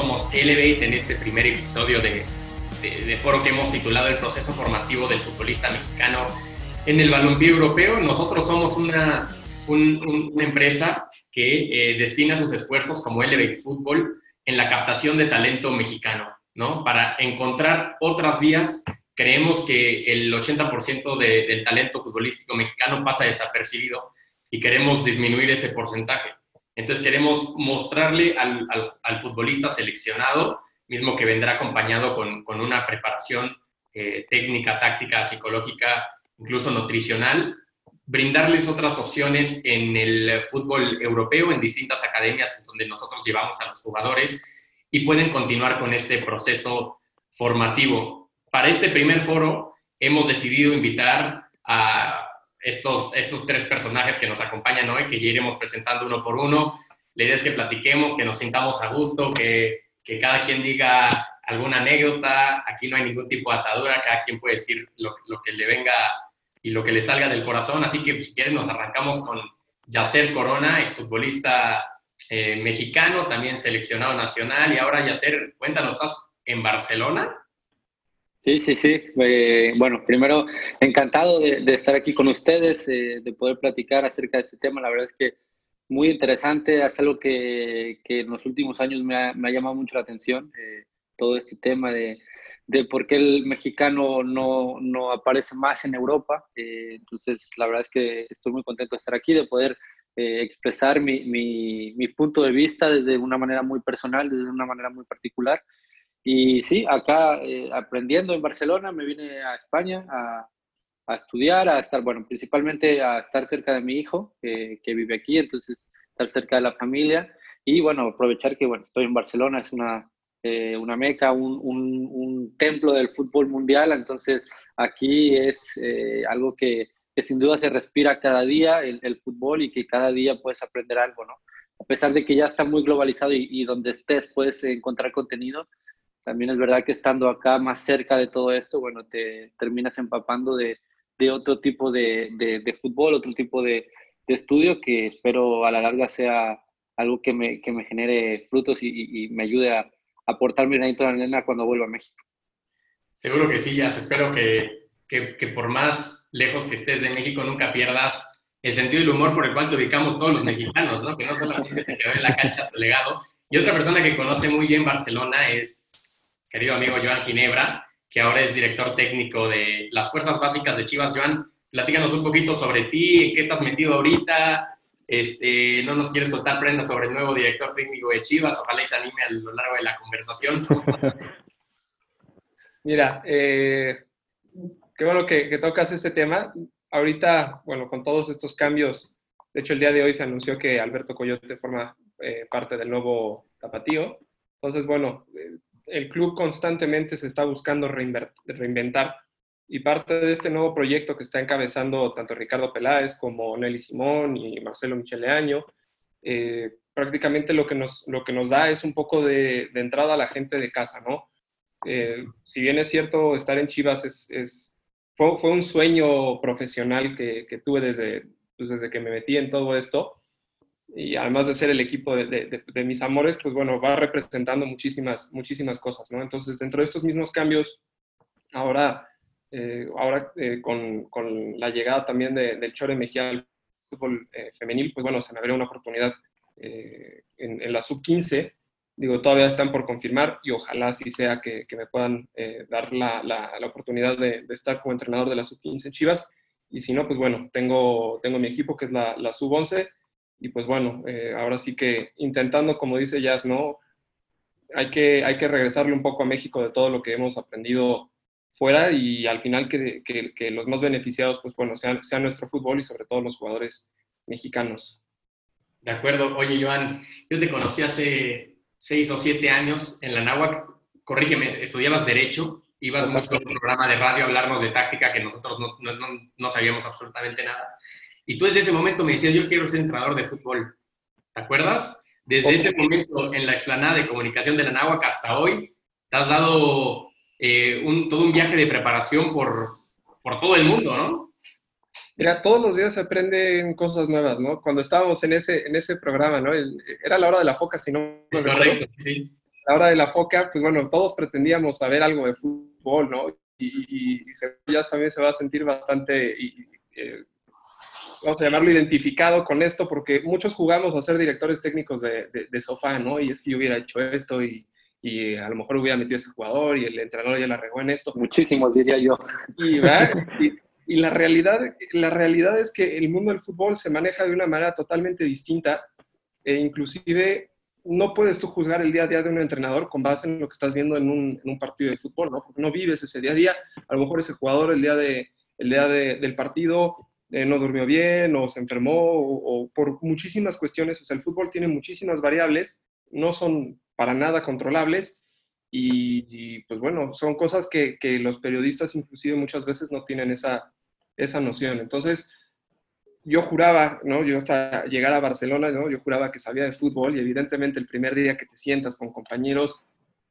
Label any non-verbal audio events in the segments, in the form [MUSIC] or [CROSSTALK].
somos Elevate en este primer episodio de, de, foro que hemos titulado El proceso formativo del futbolista mexicano en el balompié europeo. Nosotros somos una, una empresa que eh, destina sus esfuerzos como Elevate Fútbol en la captación de talento mexicano, ¿no? Para encontrar otras vías. Creemos que el 80% del talento futbolístico mexicano pasa desapercibido y queremos disminuir ese porcentaje. Entonces queremos mostrarle al, al, futbolista seleccionado, mismo que vendrá acompañado con, con una preparación eh, técnica, táctica, psicológica, incluso nutricional, brindarles otras opciones en el fútbol europeo, en distintas academias donde nosotros llevamos a los jugadores y pueden continuar con este proceso formativo. Para este primer foro hemos decidido invitar a estos, estos tres personajes que nos acompañan hoy, que ya iremos presentando uno por uno. La idea es que platiquemos, que nos sintamos a gusto, que, que cada quien diga alguna anécdota. Aquí no hay ningún tipo de atadura, cada quien puede decir lo, lo que le venga y lo que le salga del corazón. Así que si quieren nos arrancamos con Yacer Corona, exfutbolista eh, mexicano, también seleccionado nacional. Y ahora Yacer, cuéntanos, ¿estás en Barcelona? Sí, sí, sí. Eh, bueno, primero, encantado de, estar aquí con ustedes, eh, de poder platicar acerca de este tema. La verdad es que muy interesante, es algo que, que en los últimos años me ha, me ha llamado mucho la atención, eh, todo este tema de, de, por qué el mexicano no, no aparece más en Europa. entonces, la verdad es que estoy muy contento de estar aquí, de poder expresar mi, mi, mi punto de vista desde una manera muy personal, desde una manera muy particular. Y sí, acá eh, aprendiendo en Barcelona, me vine a España a, a, estudiar, a estar, bueno, principalmente a estar cerca de mi hijo, que vive aquí, entonces estar cerca de la familia y, bueno, aprovechar que, bueno, estoy en Barcelona, es una, eh, una meca, un, un, un, templo del fútbol mundial, entonces aquí es eh, algo que, que, sin duda se respira cada día, el, el, fútbol, y que cada día puedes aprender algo, ¿no? A pesar de que ya está muy globalizado y, y donde estés puedes encontrar contenido, también es verdad que estando acá más cerca de todo esto, bueno, te terminas empapando de, de otro tipo de, de, fútbol, otro tipo de, estudio que espero a la larga sea algo que me, que me genere frutos y, me ayude a aportar mi granito de arena cuando vuelva a México. Seguro que sí, Jazz. Espero que, que, que, por más lejos que estés de México nunca pierdas el sentido del humor por el cual te ubicamos todos los mexicanos, ¿no? Que no solamente se quedó en la cancha tu legado. Y otra persona que conoce muy bien Barcelona es querido amigo Joan Ginebra, que ahora es director técnico de las Fuerzas Básicas de Chivas. Joan, platícanos un poquito sobre ti, en qué estás metido ahorita, este, no nos quieres soltar prendas sobre el nuevo director técnico de Chivas, ojalá y se anime a lo largo de la conversación. [LAUGHS] Mira, eh, qué bueno que, tocas ese tema. Ahorita, bueno, con todos estos cambios, de hecho el día de hoy se anunció que Alberto Coyote forma eh, parte del nuevo Tapatío. Entonces, bueno, eh, el club constantemente se está buscando reinventar y parte de este nuevo proyecto que está encabezando tanto Ricardo Peláez como Nelly Simón y Marcelo Micheleaño, eh, prácticamente lo que, nos, lo que nos da es un poco de, entrada a la gente de casa, ¿no? Eh, si bien es cierto, estar en Chivas es, fue, un sueño profesional que, que tuve desde, pues desde que me metí en todo esto, y además de ser el equipo de, mis amores, pues bueno, va representando muchísimas, muchísimas cosas, ¿no? Entonces, dentro de estos mismos cambios, ahora, eh, ahora eh, con, con, la llegada también del Chore Mejía al fútbol eh, femenil, pues bueno, se me abrió una oportunidad en, la sub-15, digo, todavía están por confirmar y ojalá así sea que, que me puedan dar la, la, la oportunidad de, estar como entrenador de la sub-15 en Chivas, y si no, pues bueno, tengo, tengo mi equipo que es la, la sub-11, y pues bueno, eh, ahora sí que intentando, como dice Jazz, ¿no? Hay que, hay que regresarle un poco a México de todo lo que hemos aprendido fuera y al final que, que, los más beneficiados, pues bueno, sean, sea nuestro fútbol y sobre todo los jugadores mexicanos. De acuerdo. Oye, Joan, yo te conocí hace seis o siete años en la náhuac. Corrígeme, estudiabas Derecho, ibas mucho a un programa de radio a hablarnos de táctica que nosotros no, no, no sabíamos absolutamente nada. Y tú desde ese momento me decías, yo quiero ser entrenador de fútbol. ¿Te acuerdas? Desde ese momento en la explanada de comunicación de la Náhuac hasta hoy, te has dado eh, un, todo un viaje de preparación por, por todo el mundo, ¿no? Mira, todos los días se aprenden cosas nuevas, ¿no? Cuando estábamos en ese, en ese programa, ¿no? era la hora de la foca, si no Correcto, sí. la hora de la foca, pues bueno, todos pretendíamos saber algo de fútbol, ¿no? Y, y, ya también se va a sentir bastante, eh, vamos a llamarlo identificado con esto, porque muchos jugamos a ser directores técnicos de, de, sofá, ¿no? Y es que yo hubiera hecho esto y, y, a lo mejor hubiera metido a este jugador y el entrenador ya la regó en esto. Muchísimos, diría yo. Y, y, la, realidad, la realidad es que el mundo del fútbol se maneja de una manera totalmente distinta e inclusive no puedes tú juzgar el día a día de un entrenador con base en lo que estás viendo en un, partido de fútbol, ¿no? Porque no vives ese día a día. A lo mejor ese jugador el día, de, el día del partido eh, no durmió bien o se enfermó o, por muchísimas cuestiones. O sea, el fútbol tiene muchísimas variables, no son para nada controlables y, pues bueno, son cosas que, que, los periodistas inclusive muchas veces no tienen esa, esa noción. Entonces, yo juraba, ¿no? Yo hasta llegar a Barcelona, ¿no? Yo juraba que sabía de fútbol y evidentemente el primer día que te sientas con compañeros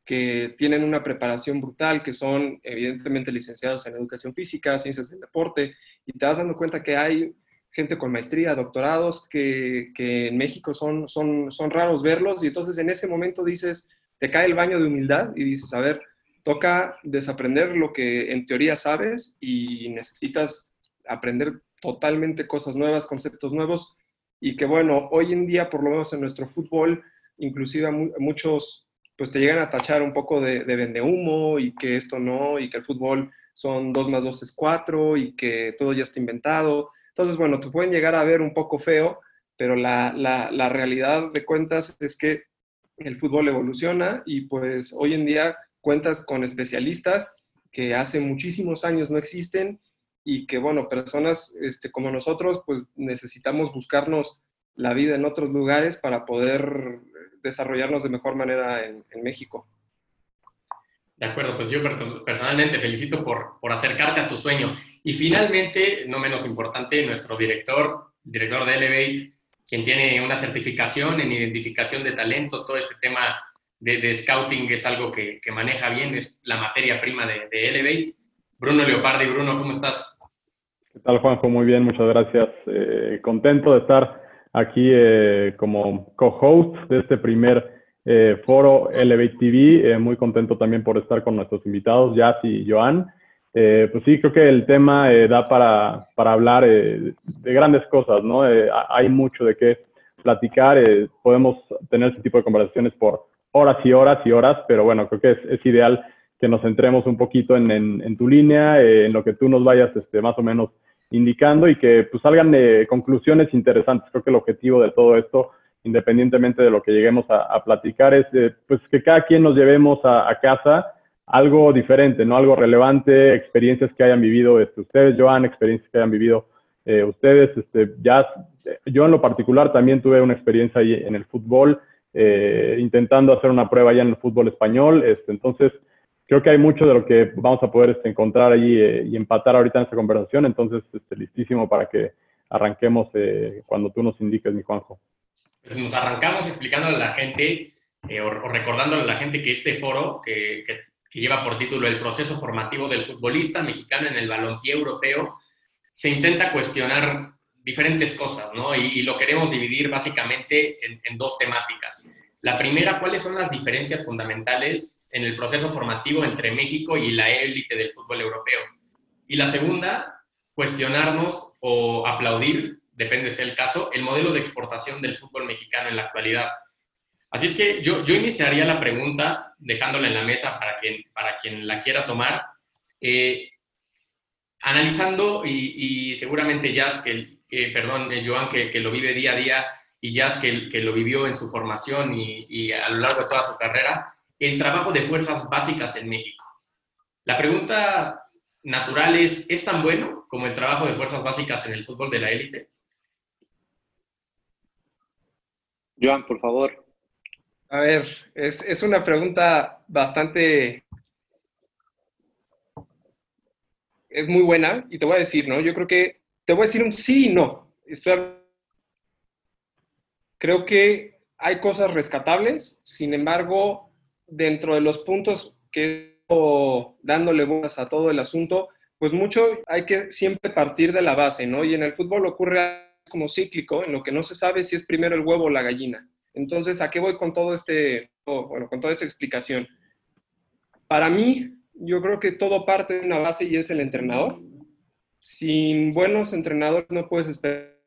que tienen una preparación brutal, que son evidentemente licenciados en educación física, ciencias del deporte, y te vas dando cuenta que hay gente con maestría, doctorados, que, que en México son, son, son raros verlos, y entonces en ese momento dices, te cae el baño de humildad y dices, a ver, toca desaprender lo que en teoría sabes y necesitas aprender totalmente cosas nuevas, conceptos nuevos, y que bueno, hoy en día, por lo menos en nuestro fútbol, inclusive muchos pues te llegan a tachar un poco de, de vende humo y que esto no, y que el fútbol son 2 más 2 es 4 y que todo ya está inventado. Entonces, bueno, te pueden llegar a ver un poco feo, pero la, la, la realidad de cuentas es que el fútbol evoluciona y pues hoy en día cuentas con especialistas que hace muchísimos años no existen y que, bueno, personas este, como nosotros, pues necesitamos buscarnos la vida en otros lugares para poder desarrollarnos de mejor manera en, México. De acuerdo, pues yo personalmente felicito por, por acercarte a tu sueño. Y finalmente, no menos importante, nuestro director, director de Elevate, quien tiene una certificación en identificación de talento, todo este tema de, scouting es algo que, que, maneja bien, es la materia prima de, de Elevate. Bruno Leopardi, Bruno, ¿cómo estás? ¿Qué tal, Juanjo? Muy bien, muchas gracias. Eh, contento de estar aquí eh, como co-host de este primer eh, foro Elevate TV. muy contento también por estar con nuestros invitados, Jazz y Joan. pues sí, creo que el tema da para, para hablar de grandes cosas, ¿no? hay mucho de qué platicar. podemos tener ese tipo de conversaciones por horas y horas y horas, pero bueno, creo que es, es ideal que nos centremos un poquito en, en, tu línea, en lo que tú nos vayas este, más o menos indicando y que pues, salgan conclusiones interesantes. Creo que el objetivo de todo esto, independientemente de lo que lleguemos a, platicar, es eh, pues, que cada quien nos llevemos a, casa algo diferente, ¿no? Algo relevante, experiencias que hayan vivido este, ustedes, Joan, experiencias que hayan vivido eh, ustedes. Este, ya, yo en lo particular también tuve una experiencia ahí en el fútbol, eh, intentando hacer una prueba ya en el fútbol español. Este, entonces, creo que hay mucho de lo que vamos a poder este, encontrar allí eh, y empatar ahorita en esta conversación, entonces este, listísimo para que arranquemos eh, cuando tú nos indiques, mi Juanjo. Pues nos arrancamos explicándole a la gente eh, o, recordándole a la gente que este foro que, que, lleva por título El proceso formativo del futbolista mexicano en el balompié europeo, se intenta cuestionar diferentes cosas, ¿no? Y, lo queremos dividir básicamente en, en dos temáticas. La primera, ¿cuáles son las diferencias fundamentales en el proceso formativo entre México y la élite del fútbol europeo. Y la segunda, cuestionarnos o aplaudir, depende sea el caso, el modelo de exportación del fútbol mexicano en la actualidad. Así es que yo, yo iniciaría la pregunta dejándola en la mesa para quien, para quien la quiera tomar, eh, analizando y, seguramente Jazz, que, perdón, eh, Joan, que, que, lo vive día a día, y Jazz, que, que lo vivió en su formación y, y a lo largo de toda su carrera, el trabajo de fuerzas básicas en México. La pregunta natural es, ¿es tan bueno como el trabajo de fuerzas básicas en el fútbol de la élite? Joan, por favor. A ver, es, una pregunta bastante... Es muy buena y te voy a decir, ¿no? Yo creo que te voy a decir un sí y no. Estoy... Creo que hay cosas rescatables, sin embargo, dentro de los puntos que dándole voz a todo el asunto, pues mucho hay que siempre partir de la base, ¿no? Y en el fútbol ocurre como cíclico, en lo que no se sabe si es primero el huevo o la gallina. Entonces, ¿a qué voy con todo este, bueno, con toda esta explicación. Para mí, yo creo que todo parte de una base y es el entrenador. Sin buenos entrenadores no puedes esperar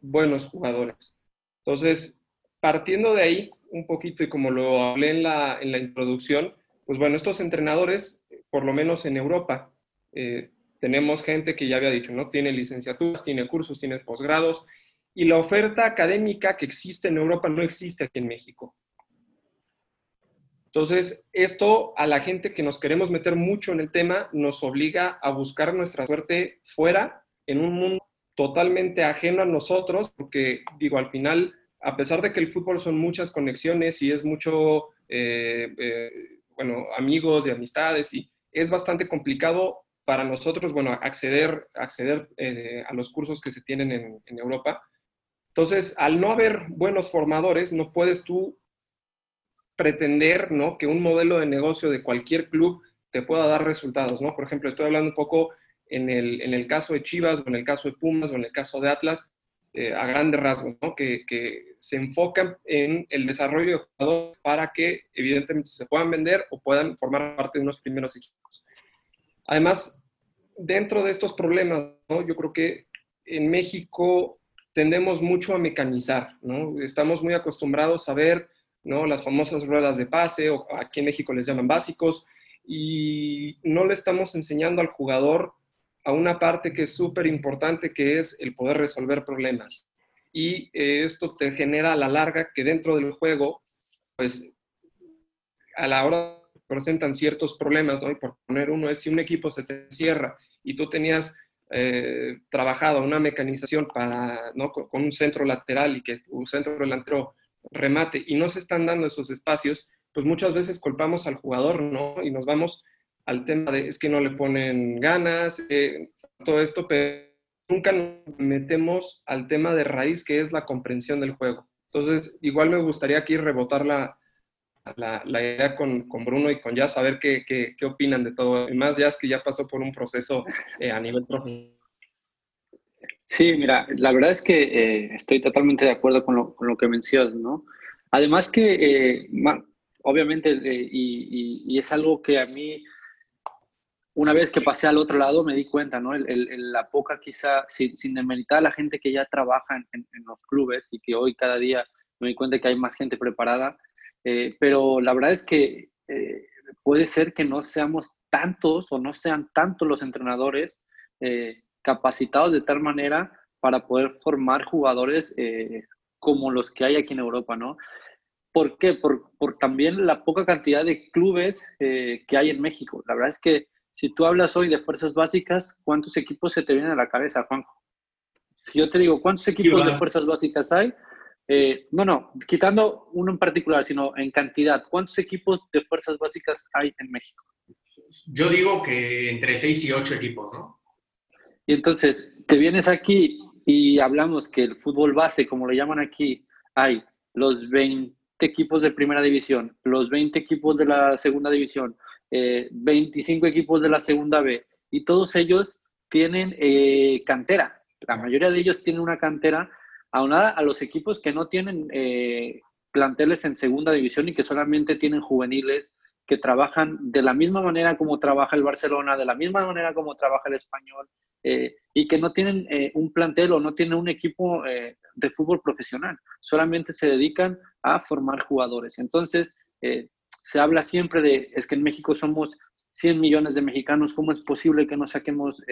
buenos jugadores. Entonces, partiendo de ahí un poquito y como lo hablé en la, en la introducción, pues bueno, estos entrenadores, por lo menos en Europa, eh, tenemos gente que ya había dicho, ¿no? Tiene licenciaturas, tiene cursos, tiene posgrados, y la oferta académica que existe en Europa no existe aquí en México. Entonces, esto a la gente que nos queremos meter mucho en el tema nos obliga a buscar nuestra suerte fuera, en un mundo totalmente ajeno a nosotros, porque digo, al final, a pesar de que el fútbol son muchas conexiones y es mucho, eh, eh, bueno, amigos y amistades, y es bastante complicado para nosotros, bueno, acceder, acceder eh, a los cursos que se tienen en, en Europa. Entonces, al no haber buenos formadores, no puedes tú pretender ¿no? que un modelo de negocio de cualquier club te pueda dar resultados, ¿no? Por ejemplo, estoy hablando un poco en el, en el caso de Chivas, o en el caso de Pumas, o en el caso de Atlas, eh, a grandes rasgos. Que, se enfocan en el desarrollo de jugadores para que evidentemente se puedan vender o puedan formar parte de unos primeros equipos. Además, dentro de estos problemas. Yo creo que en México tendemos mucho a mecanizar. Estamos muy acostumbrados a ver. Las famosas ruedas de pase, o aquí en México les llaman básicos, y no le estamos enseñando al jugador a una parte que es súper importante, que es el poder resolver problemas. Y eh, esto te genera a la larga que dentro del juego, pues a la hora presentan ciertos problemas, ¿no? Y por poner uno es si un equipo se te cierra y tú tenías eh, trabajado una mecanización para, ¿no? con un centro lateral y que un centro delantero remate y no se están dando esos espacios, pues muchas veces culpamos al jugador, ¿no? Y nos vamos al tema de es que no le ponen ganas, eh, todo esto, pero nunca nos metemos al tema de raíz que es la comprensión del juego. Entonces, igual me gustaría aquí rebotar la, la, idea con, con, Bruno y con Jazz, a ver qué, qué, qué, opinan de todo. Y más Jazz que ya pasó por un proceso eh, a nivel profesional. Sí, mira, la verdad es que eh, estoy totalmente de acuerdo con lo, con lo, que mencionas, ¿no? Además que, eh, obviamente, eh, y, y, es algo que a mí, una vez que pasé al otro lado, me di cuenta, ¿no? El, el, la poca, quizá, sin, sin demeritar a la gente que ya trabaja en, en, los clubes y que hoy cada día me di cuenta que hay más gente preparada, pero la verdad es que puede ser que no seamos tantos o no sean tantos los entrenadores capacitados de tal manera para poder formar jugadores eh, como los que hay aquí en Europa, ¿no? ¿Por qué? Por, por también la poca cantidad de clubes eh, que hay en México. La verdad es que si tú hablas hoy de fuerzas básicas, ¿cuántos equipos se te vienen a la cabeza, Juanjo? Si yo te digo, ¿cuántos equipos de fuerzas básicas hay? Eh, no, no, quitando uno en particular, sino en cantidad. ¿Cuántos equipos de fuerzas básicas hay en México? Yo digo que entre 6 y 8 equipos, ¿no? Y entonces, te vienes aquí y hablamos que el fútbol base, como le llaman aquí, hay los 20 equipos de primera división, los 20 equipos de la segunda división, 25 eh, equipos de la segunda B, y todos ellos tienen eh, cantera. La mayoría de ellos tienen una cantera aunada a los equipos que no tienen eh, planteles en segunda división y que solamente tienen juveniles que trabajan de la misma manera como trabaja el Barcelona, de la misma manera como trabaja el español, eh, y que no tienen eh, un plantel o no tienen un equipo eh, de fútbol profesional, solamente se dedican a formar jugadores. Entonces, se habla siempre de, es que en México somos 100 millones de mexicanos, ¿cómo es posible que no saquemos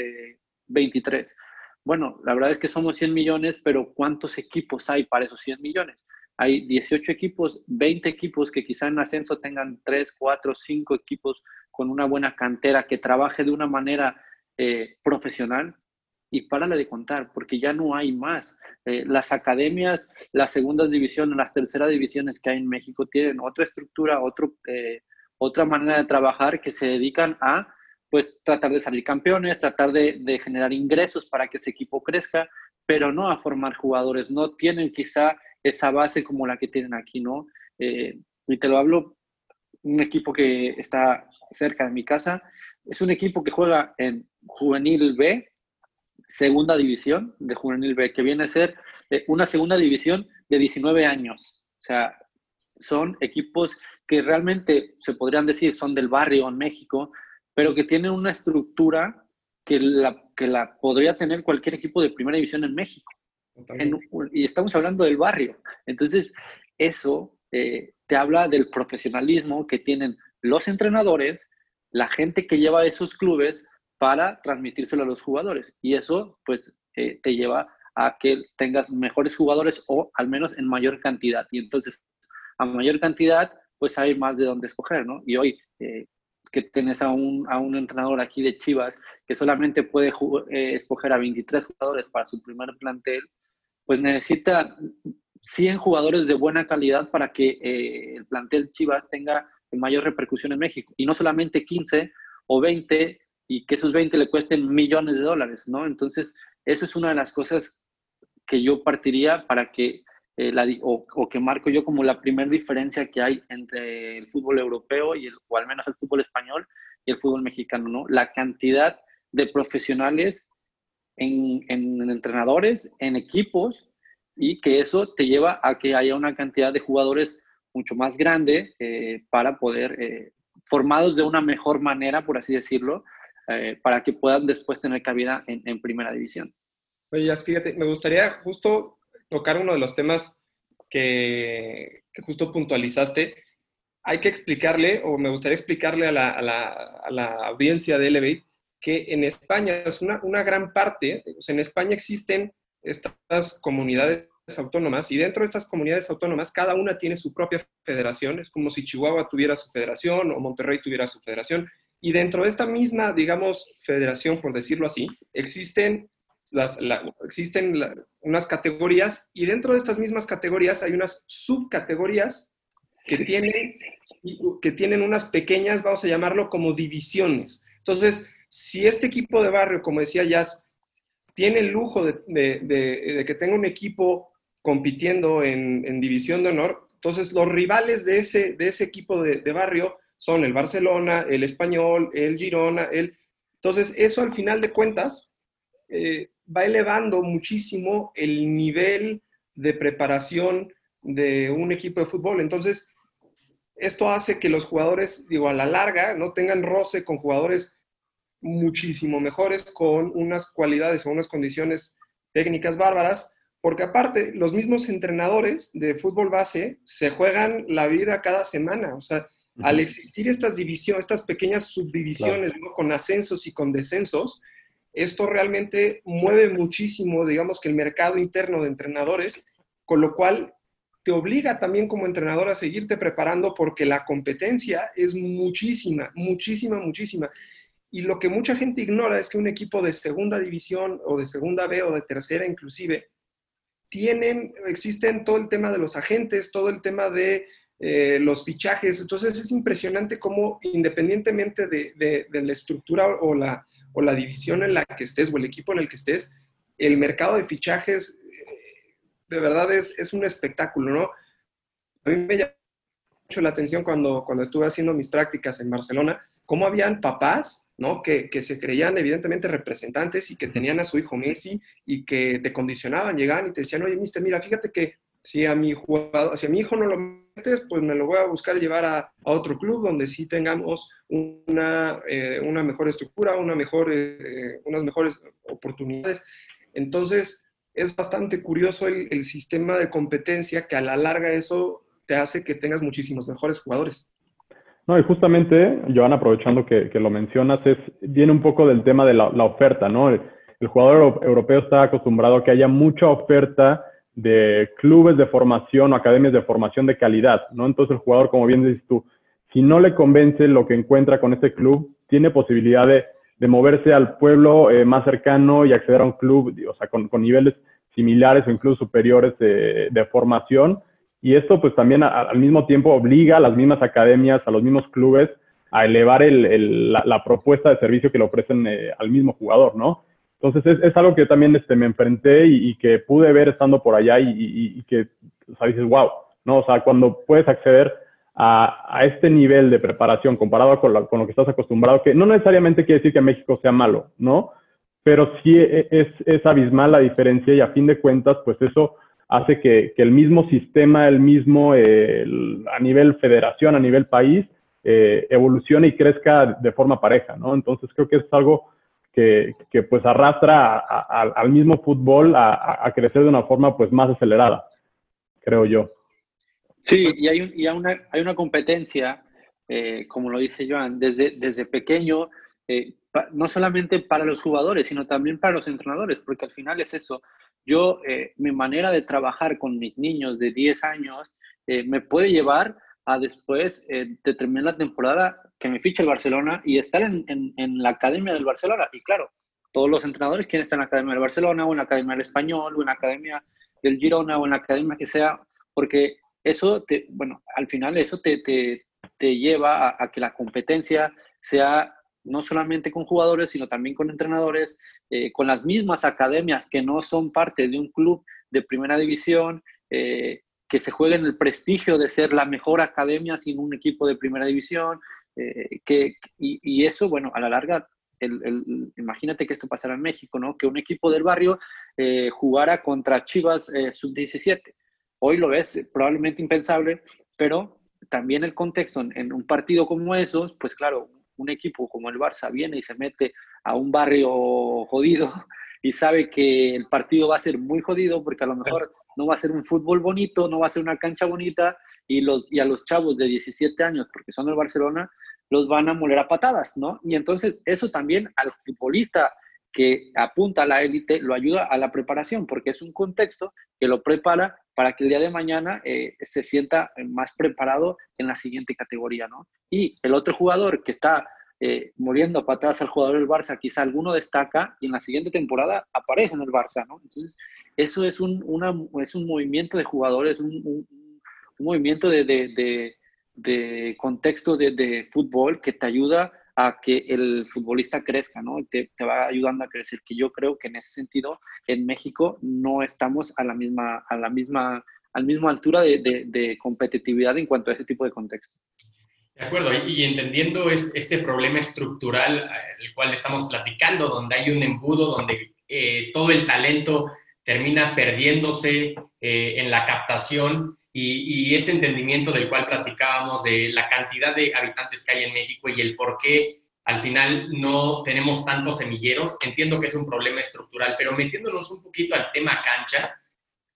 23? Bueno, la verdad es que somos 100 millones, pero ¿cuántos equipos hay para esos 100 millones? Hay 18 equipos, 20 equipos que quizá en ascenso tengan 3, 4, 5 equipos con una buena cantera que trabaje de una manera eh, profesional y párale de contar, porque ya no hay más. Eh, las academias, las segundas divisiones, las terceras divisiones que hay en México tienen otra estructura, otro, eh, otra manera de trabajar que se dedican a pues tratar de salir campeones, tratar de, de, generar ingresos para que ese equipo crezca, pero no a formar jugadores, no tienen quizá esa base como la que tienen aquí, ¿no? y te lo hablo, un equipo que está cerca de mi casa, es un equipo que juega en Juvenil B, segunda división de Juvenil B, que viene a ser eh, una segunda división de 19 años. O sea, son equipos que realmente se podrían decir son del barrio en México, pero que tienen una estructura que la, que la podría tener cualquier equipo de primera división en México. y estamos hablando del barrio. Entonces, eso eh, te habla del profesionalismo que tienen los entrenadores, la gente que lleva esos clubes para transmitírselo a los jugadores. Y eso, pues, eh, te lleva a que tengas mejores jugadores o al menos en mayor cantidad. Y entonces, a mayor cantidad, pues hay más de dónde escoger, ¿no? Y hoy eh, que tienes a un, a un, entrenador aquí de Chivas que solamente puede eh, escoger a 23 jugadores para su primer plantel, pues necesita 100 jugadores de buena calidad para que el plantel Chivas tenga mayor repercusión en México. Y no solamente 15 o 20 y que esos 20 le cuesten millones de dólares, ¿no? Entonces, eso es una de las cosas que yo partiría para que, eh, la, o, que marco yo como la primera diferencia que hay entre el fútbol europeo y el, o al menos el fútbol español y el fútbol mexicano, ¿no? La cantidad de profesionales en, en entrenadores, en equipos, y que eso te lleva a que haya una cantidad de jugadores mucho más grande eh, para poder, eh, formados de una mejor manera, por así decirlo, eh, para que puedan después tener cabida en, primera división. Oye, fíjate, me gustaría justo tocar uno de los temas que, justo puntualizaste. Hay que explicarle, o me gustaría explicarle a la, a la, audiencia de Elevate, que en España es una, una gran parte, en España existen estas comunidades autónomas y dentro de estas comunidades autónomas cada una tiene su propia federación, es como si Chihuahua tuviera su federación o Monterrey tuviera su federación y dentro de esta misma, digamos, federación, por decirlo así, existen, las, existen unas categorías y dentro de estas mismas categorías hay unas subcategorías que tienen, que tienen unas pequeñas, vamos a llamarlo como divisiones. Entonces, si este equipo de barrio, como decía Jazz, tiene el lujo de, de, que tenga un equipo compitiendo en, en, división de honor, entonces los rivales de ese, de ese equipo de, barrio son el Barcelona, el Español, el Girona, el... Entonces, eso al final de cuentas eh, va elevando muchísimo el nivel de preparación de un equipo de fútbol. Entonces, esto hace que los jugadores, digo, a la larga, no tengan roce con jugadores muchísimo mejores, con unas cualidades o unas condiciones técnicas bárbaras, porque aparte, los mismos entrenadores de fútbol base se juegan la vida cada semana. O sea, al existir estas divisiones, estas pequeñas subdivisiones con ascensos y con descensos, esto realmente mueve muchísimo, digamos que el mercado interno de entrenadores, con lo cual te obliga también como entrenador a seguirte preparando porque la competencia es muchísima, muchísima, muchísima. Y lo que mucha gente ignora es que un equipo de segunda división o de segunda B o de tercera inclusive, tienen, existen todo el tema de los agentes, todo el tema de eh, los fichajes. Entonces es impresionante cómo independientemente de, la estructura o la, o la división en la que estés o el equipo en el que estés, el mercado de fichajes eh, de verdad es, es, un espectáculo, ¿no? A mí me llamó mucho la atención cuando, cuando estuve haciendo mis prácticas en Barcelona, cómo habían papás, ¿no? Que, que, se creían evidentemente representantes y que tenían a su hijo Messi y que te condicionaban, llegaban y te decían, oye, mister, mira, fíjate que si a mi jugador, si mi hijo no lo metes, pues me lo voy a buscar llevar a, otro club donde sí tengamos una, eh, una mejor estructura, una mejor, eh, unas mejores oportunidades. Entonces, es bastante curioso el, el, sistema de competencia que a la larga eso te hace que tengas muchísimos mejores jugadores. No, y justamente, Joan, aprovechando que, que lo mencionas, es, viene un poco del tema de la, la oferta, ¿no? El jugador europeo está acostumbrado a que haya mucha oferta de clubes de formación o academias de formación de calidad, ¿no? Entonces el jugador, como bien dices tú, si no le convence lo que encuentra con este club, tiene posibilidad de, de moverse al pueblo eh, más cercano y acceder a un club, o sea, con, niveles similares o incluso superiores de, de formación. Y esto pues también al mismo tiempo obliga a las mismas academias, a los mismos clubes a elevar el, la, propuesta de servicio que le ofrecen eh, al mismo jugador, ¿no? Entonces es, algo que también este, me enfrenté y, que pude ver estando por allá y, que, o sea, dices, wow, ¿no? O sea, cuando puedes acceder a, este nivel de preparación comparado con, lo que estás acostumbrado, que no necesariamente quiere decir que México sea malo, ¿no? Pero sí e, es, es abismal la diferencia y a fin de cuentas, pues eso hace que, el mismo sistema, el mismo a nivel federación, a nivel país, eh, evolucione y crezca de forma pareja, ¿no? Entonces creo que es algo que, pues arrastra al mismo fútbol a, crecer de una forma pues más acelerada, creo yo. Sí, y hay, y hay, una, hay una competencia, eh, como lo dice Joan, desde, desde pequeño, eh, no solamente para los jugadores, sino también para los entrenadores, porque al final es eso. Yo, mi manera de trabajar con mis niños de 10 años me puede llevar a después eh, de terminar la temporada que me fiche el Barcelona y estar en, en, la academia del Barcelona. Y claro, todos los entrenadores quieren estar en la academia del Barcelona o en la academia del Español o en la academia del Girona o en la academia que sea, porque eso, te, bueno, al final eso te, te, te lleva a, que la competencia sea no solamente con jugadores, sino también con entrenadores, eh, con las mismas academias que no son parte de un club de primera división, eh, que se en el prestigio de ser la mejor academia sin un equipo de primera división, eh, que, y, eso, bueno, a la larga, el, imagínate que esto pasara en México, ¿no? Que un equipo del barrio eh, jugara contra Chivas eh, sub-17. Hoy lo ves probablemente impensable, pero también el contexto en, un partido como esos, pues claro, un equipo como el Barça viene y se mete a un barrio jodido [LAUGHS] y sabe que el partido va a ser muy jodido porque a lo mejor no va a ser un fútbol bonito, no va a ser una cancha bonita y, los, y a los chavos de 17 años, porque son del Barcelona, los van a moler a patadas, ¿no? Y entonces eso también al futbolista que apunta a la élite lo ayuda a la preparación, porque es un contexto que lo prepara para que el día de mañana eh, se sienta más preparado en la siguiente categoría, ¿no? Y el otro jugador que está eh, muriendo a patadas al jugador del Barça, quizá alguno destaca y en la siguiente temporada aparece en el Barça, ¿no? Entonces, eso es un, es un movimiento de jugadores, un, movimiento de, contexto de, fútbol que te ayuda a que el futbolista crezca, ¿no? Te, te, va ayudando a crecer, que yo creo que en ese sentido en México no estamos a la misma, a la misma, al misma altura de competitividad en cuanto a ese tipo de contexto. De acuerdo, y entendiendo este problema estructural eh, el cual estamos platicando, donde hay un embudo, donde eh, todo el talento termina perdiéndose eh, en la captación y, este entendimiento del cual platicábamos de la cantidad de habitantes que hay en México y el por qué al final no tenemos tantos semilleros, entiendo que es un problema estructural, pero metiéndonos un poquito al tema cancha,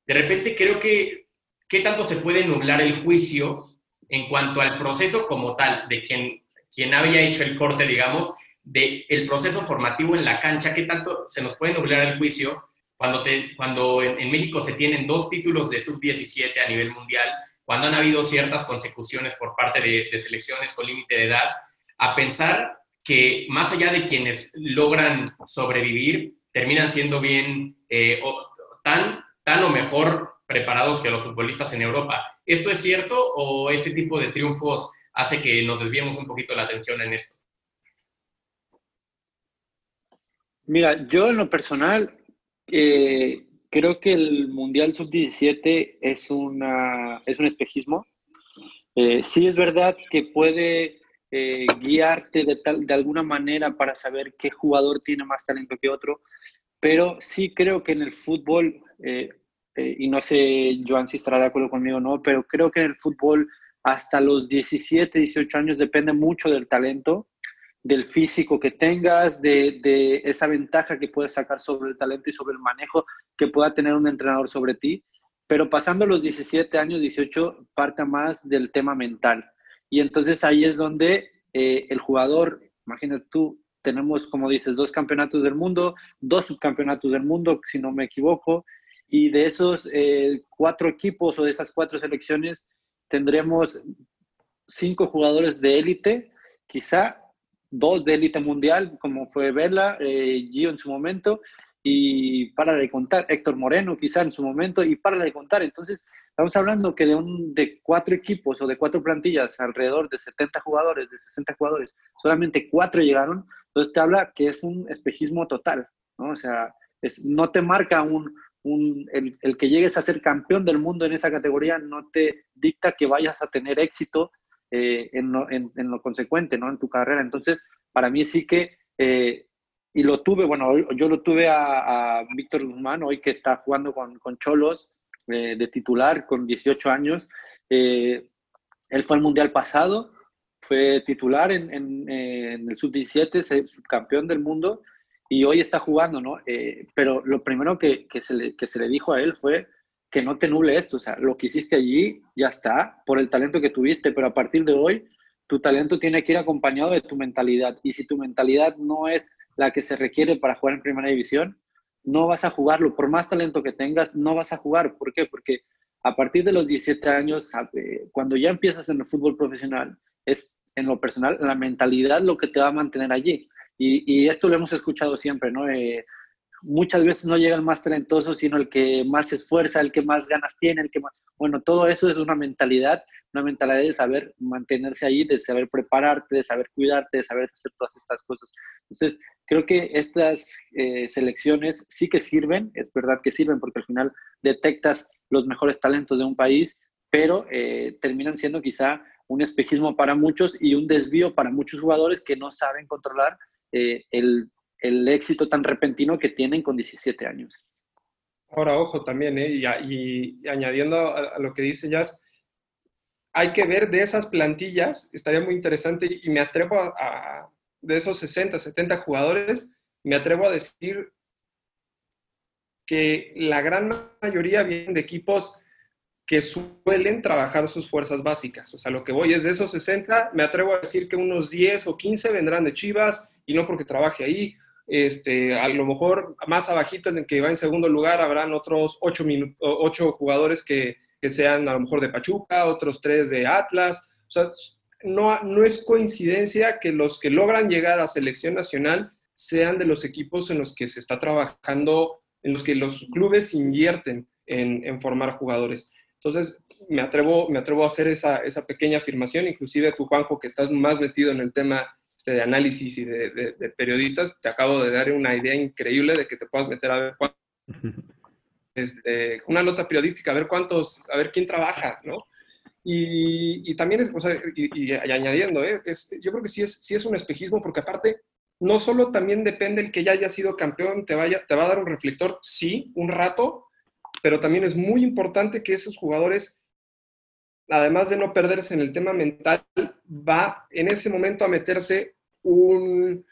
de repente creo que qué tanto se puede nublar el juicio en cuanto al proceso como tal, de quien, quien había hecho el corte, digamos, del el proceso formativo en la cancha, ¿qué tanto se nos puede nublar el juicio cuando, te, cuando en, México se tienen dos títulos de sub-17 a nivel mundial, cuando han habido ciertas consecuciones por parte de, selecciones con límite de edad, a pensar que más allá de quienes logran sobrevivir, terminan siendo bien eh, tan, tan o mejor preparados que los futbolistas en Europa. ¿Esto es cierto o este tipo de triunfos hace que nos desviemos un poquito la atención en esto? Mira, yo en lo personal eh, creo que el Mundial Sub-17 es, una, es un espejismo. Eh, sí es verdad que puede eh, guiarte de, tal, de alguna manera para saber qué jugador tiene más talento que otro, pero sí creo que en el fútbol eh, y no sé, Joan, si estará de acuerdo conmigo o no, pero creo que en el fútbol hasta los 17, 18 años depende mucho del talento, del físico que tengas, de, de esa ventaja que puedes sacar sobre el talento y sobre el manejo que pueda tener un entrenador sobre ti. Pero pasando los 17 años, 18, parte más del tema mental. Y entonces ahí es donde eh, el jugador, imagínate tú, tenemos, como dices, dos campeonatos del mundo, dos subcampeonatos del mundo, si no me equivoco, y de esos eh, cuatro equipos o de esas cuatro selecciones tendremos cinco jugadores de élite, quizá dos de élite mundial, como fue Vela, eh, Gio en su momento, y para de contar, Héctor Moreno quizá en su momento, y para de contar. Entonces, estamos hablando que de, un, de cuatro equipos o de cuatro plantillas, alrededor de 70 jugadores, de 60 jugadores, solamente cuatro llegaron, entonces te habla que es un espejismo total, ¿no? O sea, es, no te marca un, el, que llegues a ser campeón del mundo en esa categoría no te dicta que vayas a tener éxito eh, en, lo, consecuente, ¿no? En tu carrera. Entonces, para mí sí que, eh, y lo tuve, bueno, yo lo tuve a, Víctor Guzmán, hoy que está jugando con, Cholos, eh, de titular con 18 años. Eh, él fue al Mundial pasado, fue titular en, en, en el sub-17, subcampeón del mundo, y hoy está jugando, ¿no? Eh, pero lo primero que, que, se le, que se le dijo a él fue que no te nuble esto, o sea, lo que hiciste allí ya está, por el talento que tuviste, pero a partir de hoy, tu talento tiene que ir acompañado de tu mentalidad, y si tu mentalidad no es la que se requiere para jugar en primera división, no vas a jugarlo, por más talento que tengas, no vas a jugar. ¿Por qué? Porque a partir de los 17 años, cuando ya empiezas en el fútbol profesional, es en lo personal la mentalidad lo que te va a mantener allí. Y, esto lo hemos escuchado siempre, ¿no? Eh, muchas veces no llega el más talentoso, sino el que más se esfuerza, el que más ganas tiene, el que más... Bueno, todo eso es una mentalidad, una mentalidad de saber mantenerse ahí, de saber prepararte, de saber cuidarte, de saber hacer todas estas cosas. Entonces, creo que estas eh, selecciones sí que sirven, es verdad que sirven porque al final detectas los mejores talentos de un país, pero eh, terminan siendo quizá un espejismo para muchos y un desvío para muchos jugadores que no saben controlar eh, el, el, éxito tan repentino que tienen con 17 años. Ahora, ojo también, ¿eh? y, añadiendo a, lo que dice Jazz, hay que ver de esas plantillas, estaría muy interesante, y me atrevo a, de esos 60, 70 jugadores, me atrevo a decir que la gran mayoría vienen de equipos que suelen trabajar sus fuerzas básicas. O sea, lo que voy es de esos 60, me atrevo a decir que unos 10 o 15 vendrán de Chivas, y no porque trabaje ahí. Este, a lo mejor más abajito en el que va en segundo lugar habrán otros 8, ocho jugadores que, que, sean a lo mejor de Pachuca, otros 3 de Atlas. O sea, no, no es coincidencia que los que logran llegar a selección nacional sean de los equipos en los que se está trabajando, en los que los clubes invierten en, en formar jugadores. Entonces, me atrevo, me atrevo a hacer esa, esa pequeña afirmación, inclusive tú, Juanjo, que estás más metido en el tema este, de análisis y de, periodistas, te acabo de dar una idea increíble de que te puedas meter a ver este, una nota periodística, a ver cuántos, a ver quién trabaja, ¿no? Y, también es, o sea, y, añadiendo, ¿eh? yo creo que sí es, sí es un espejismo porque aparte, no solo también depende el que ya haya sido campeón, te, vaya, te va a dar un reflector, sí, un rato, pero también es muy importante que esos jugadores además de no perderse en el tema mental, va en ese momento a meterse un,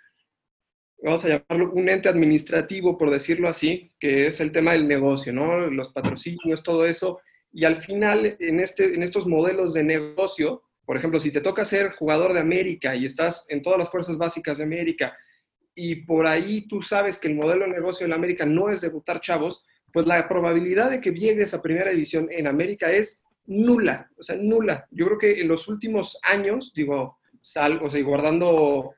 vamos a llamarlo, un ente administrativo, por decirlo así, que es el tema del negocio, ¿no? Los patrocinios, todo eso. Y al final, en, este, en estos modelos de negocio, por ejemplo, si te toca ser jugador de América y estás en todas las fuerzas básicas de América y por ahí tú sabes que el modelo de negocio en América no es debutar chavos, pues la probabilidad de que llegues a primera división en América es nula, o sea, nula. Yo creo que en los últimos años, digo, salvo, o sea, guardando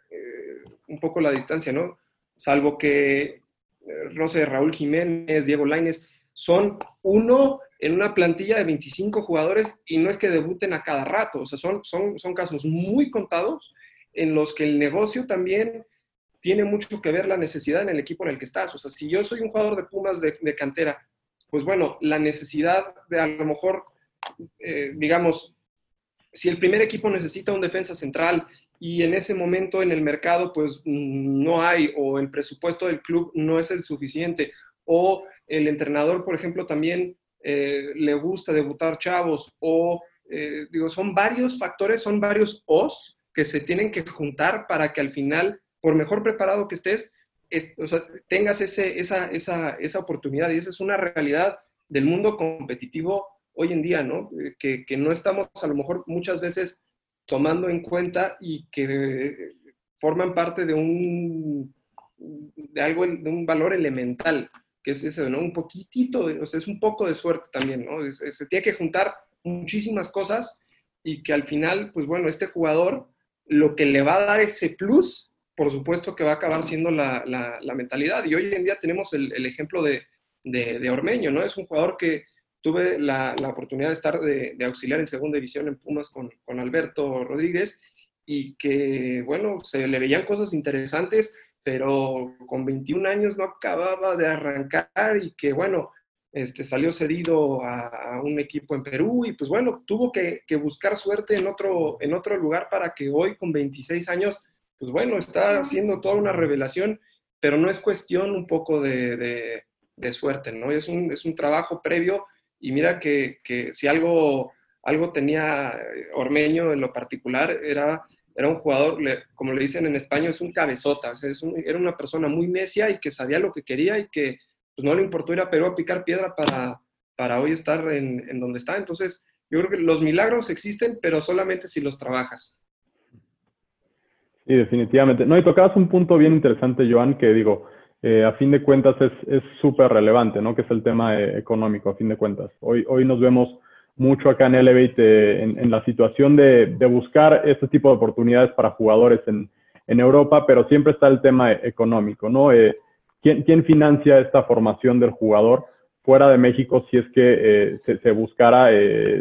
un poco la distancia, ¿no? Salvo que eh, no sé, Raúl Jiménez, Diego Laines, son uno en una plantilla de 25 jugadores y no es que debuten a cada rato, o sea, son, son, son casos muy contados en los que el negocio también tiene mucho que ver la necesidad en el equipo en el que estás. O sea, si yo soy un jugador de Pumas de, de cantera, pues bueno, la necesidad de a lo mejor eh, digamos, si el primer equipo necesita un defensa central y en ese momento en el mercado pues no hay o el presupuesto del club no es el suficiente o el entrenador, por ejemplo, también eh, le gusta debutar chavos o eh, digo, son varios factores, son varios os que se tienen que juntar para que al final, por mejor preparado que estés, tengas ese, esa, esa, esa oportunidad y esa es una realidad del mundo competitivo hoy en día, ¿no? Eh, que, que, no estamos a lo mejor muchas veces tomando en cuenta y que forman parte de un, de algo, de un valor elemental, que es ese, ¿no? Un poquitito, o sea, es un poco de suerte también, ¿no? se tiene que juntar muchísimas cosas y que al final, pues bueno, este jugador, lo que le va a dar ese plus, por supuesto que va a acabar siendo la, la, mentalidad. Y hoy en día tenemos el, ejemplo de, de, Ormeño, ¿no? Es un jugador que tuve la, oportunidad de estar de, auxiliar en segunda división en Pumas con, Alberto Rodríguez y que, bueno, se le veían cosas interesantes, pero con 21 años no acababa de arrancar y que, bueno, este, salió cedido a, un equipo en Perú y pues bueno, tuvo que, buscar suerte en otro, en otro lugar para que hoy con 26 años, pues bueno, está haciendo toda una revelación, pero no es cuestión un poco de, de suerte, ¿no? Es un, es un trabajo previo y mira que, que si algo, algo tenía Ormeño en lo particular, era, era un jugador, como le dicen en España, es un cabezota, es era una persona muy necia y que sabía lo que quería y que pues, no le importó ir a Perú a picar piedra para, para hoy estar en, en donde está. Entonces, yo creo que los milagros existen, pero solamente si los trabajas. Sí, definitivamente. No, y tocabas un punto bien interesante, Joan, que digo, eh, a fin de cuentas es súper relevante, ¿no? Que es el tema eh, económico, a fin de cuentas. Hoy, hoy nos vemos mucho acá en Elevate eh, en, la situación de, de, buscar este tipo de oportunidades para jugadores en, en Europa, pero siempre está el tema económico, ¿no? ¿quién, ¿quién, financia esta formación del jugador fuera de México si es que se, se, buscara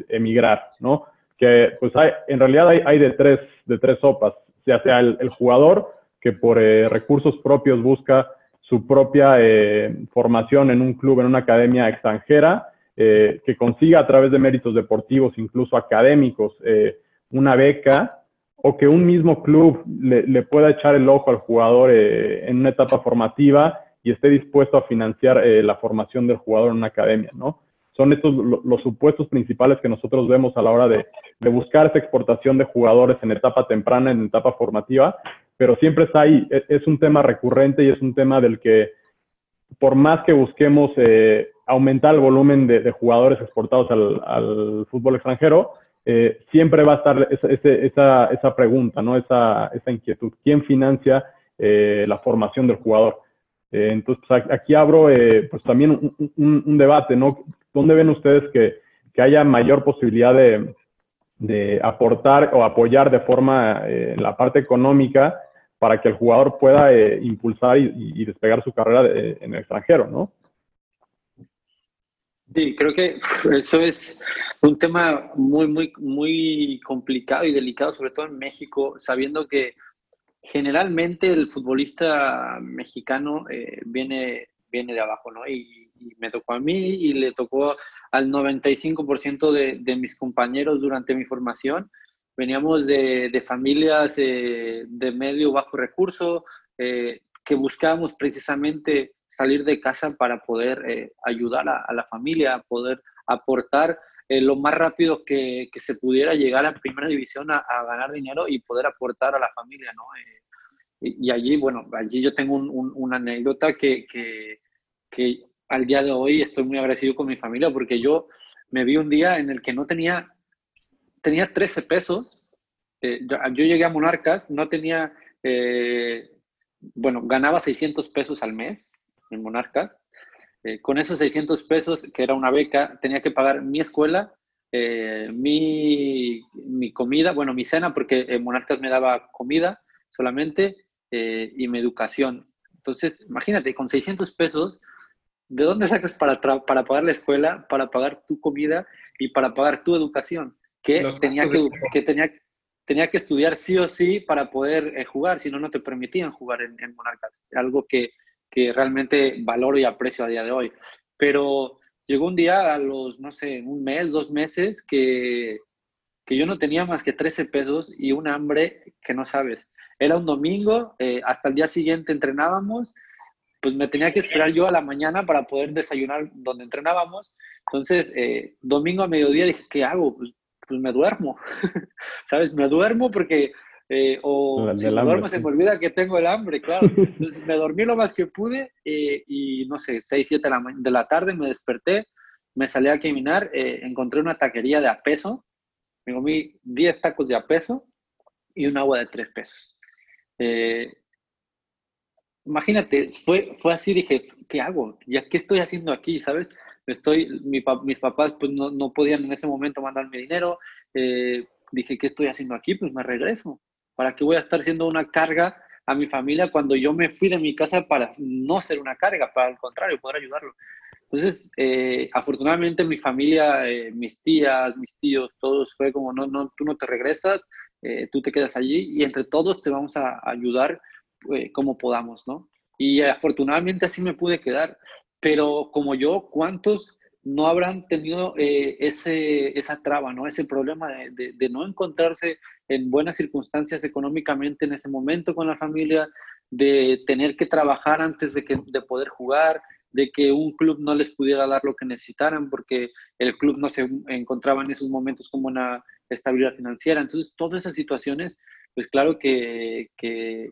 emigrar, ¿no? Que pues en realidad hay, hay de, tres, de tres sopas ya sea el, jugador que por recursos propios busca su propia eh, formación en un club, en una academia extranjera, eh, que consiga a través de méritos deportivos, incluso académicos, una beca, o que un mismo club le, pueda echar el ojo al jugador en una etapa formativa y esté dispuesto a financiar la formación del jugador en una academia, ¿no? son estos los supuestos principales que nosotros vemos a la hora de, buscar esa exportación de jugadores en etapa temprana, en etapa formativa, pero siempre está ahí. E, es un tema recurrente y es un tema del que, por más que busquemos eh, aumentar el volumen de, jugadores exportados al, fútbol extranjero, eh, siempre va a estar esa, esa, pregunta, ¿no? esa, esa inquietud. ¿Quién financia eh, la formación del jugador? entonces, pues, aquí abro pues también un, un, debate, ¿no? ¿Dónde ven ustedes que, haya mayor posibilidad de, aportar o apoyar de forma eh, la parte económica para que el jugador pueda eh, impulsar y, despegar su carrera en el extranjero, ¿no? Sí, creo que eso es un tema muy, muy, muy complicado y delicado, sobre todo en México, sabiendo que generalmente el futbolista mexicano eh, viene, viene de abajo, ¿no? Y, me tocó a mí y le tocó al 95% de, de, mis compañeros durante mi formación. Veníamos de, de familias eh, de medio bajo recurso eh, que buscábamos precisamente salir de casa para poder eh, ayudar a, la familia, a poder aportar lo más rápido que, que, se pudiera llegar a primera división a, ganar dinero y poder aportar a la familia, ¿no? Y, y, allí, bueno, allí yo tengo un, una anécdota que, que, que al día de hoy estoy muy agradecido con mi familia porque yo me vi un día en el que no tenía, tenía 13 pesos. Eh, yo, llegué a Monarcas, no tenía, eh, bueno, ganaba 600 pesos al mes en Monarcas. Eh, con esos 600 pesos, que era una beca, tenía que pagar mi escuela, mi, mi, comida, bueno, mi cena, porque Monarcas me daba comida solamente, y mi educación. Entonces, imagínate, con 600 pesos ¿de dónde sacas para, para pagar la escuela, para pagar tu comida y para pagar tu educación? Que, tenía que, que, tenía, tenía que estudiar sí o sí para poder eh, jugar, si no, no te permitían jugar en, Monarcas. Algo que, que realmente valoro y aprecio a día de hoy. Pero llegó un día a los, no sé, un mes, dos meses, que, que yo no tenía más que 13 pesos y un hambre que no sabes. Era un domingo, eh, hasta el día siguiente entrenábamos pues me tenía que esperar yo a la mañana para poder desayunar donde entrenábamos. Entonces, eh, domingo a mediodía dije, ¿qué hago? Pues, pues me duermo, [LAUGHS] ¿sabes? Me duermo porque, eh, o si me duermo se me olvida que tengo el hambre, claro. Entonces me dormí lo más que pude eh, y no sé, 6, 7 de la, de la tarde me desperté, me salí a caminar, encontré una taquería de a peso, me comí 10 tacos de a peso y un agua de 3 pesos. Eh, imagínate, fue, fue así, dije, ¿qué hago? ¿Ya qué estoy haciendo aquí? ¿Sabes? Estoy, mi, mis papás pues no, no, podían en ese momento mandarme dinero. Eh, dije, ¿qué estoy haciendo aquí? Pues me regreso. ¿Para qué voy a estar haciendo una carga a mi familia cuando yo me fui de mi casa para no ser una carga, para al contrario, poder ayudarlo? Entonces, eh, afortunadamente mi familia, eh, mis tías, mis tíos, todos fue como, no, no, tú no te regresas, tú te quedas allí y entre todos te vamos a ayudar eh, como podamos, ¿no? Y afortunadamente así me pude quedar. Pero como yo, ¿cuántos no habrán tenido eh, ese, esa traba, ¿no? Ese problema de, de, no encontrarse en buenas circunstancias económicamente en ese momento con la familia, de tener que trabajar antes de, que, de poder jugar, de que un club no les pudiera dar lo que necesitaran porque el club no se encontraba en esos momentos como una estabilidad financiera. Entonces, todas esas situaciones, pues claro que, que,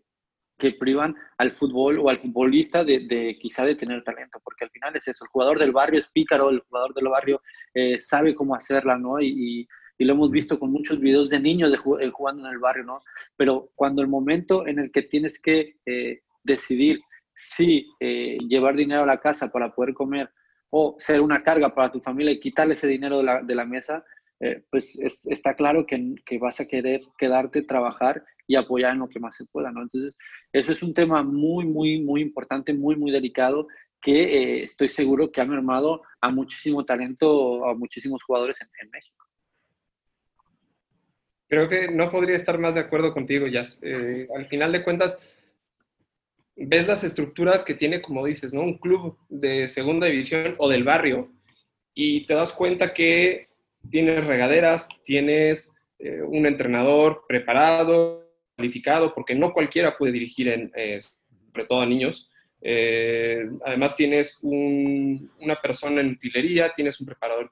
privan al fútbol o al futbolista de, quizá de tener talento, porque al final es eso, el jugador del barrio es pícaro, el jugador del barrio eh, sabe cómo hacerla, ¿no? Y, y, lo hemos visto con muchos videos de niños de, eh, jugando en el barrio, ¿no? Pero cuando el momento en el que tienes que eh, decidir si llevar dinero a la casa para poder comer o ser una carga para tu familia y quitarle ese dinero de de la mesa, eh, pues está claro que, que, vas a querer quedarte, trabajar y apoyar en lo que más se pueda, ¿no? Entonces, eso es un tema muy, muy, muy importante, muy, muy delicado, que eh, estoy seguro que ha mermado a muchísimo talento, a muchísimos jugadores en, México. Creo que no podría estar más de acuerdo contigo, Jazz. Eh, al final de cuentas, ves las estructuras que tiene, como dices, ¿no? Un club de segunda división o del barrio y te das cuenta que tienes regaderas, tienes eh, un entrenador preparado, calificado, porque no cualquiera puede dirigir, eh, sobre todo a niños. Eh, además tienes una persona en utilería, tienes un preparador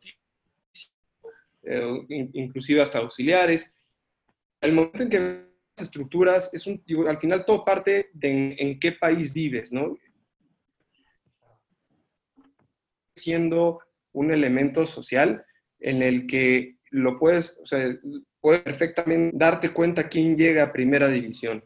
inclusive hasta auxiliares. El momento en que estructuras, es un, al final todo parte de en, en qué país vives, ¿no? Siendo un elemento social en el que lo puedes, o sea, puedes perfectamente darte cuenta quién llega a primera división.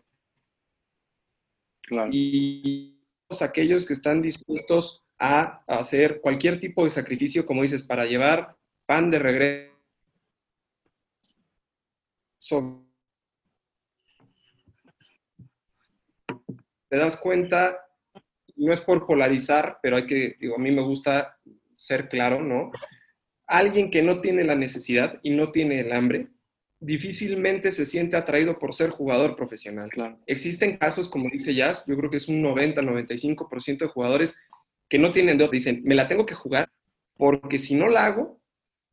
Y aquellos que están dispuestos a hacer cualquier tipo de sacrificio, como dices, para llevar pan de regreso. Te das cuenta, no es por polarizar, pero hay que, digo, a mí me gusta ser claro, ¿no? Alguien que no tiene la necesidad y no tiene el hambre, difícilmente se siente atraído por ser jugador profesional. Existen casos, como dice Jazz, yo creo que es un 90-95% de jugadores que no tienen de dicen, me la tengo que jugar porque si no la hago,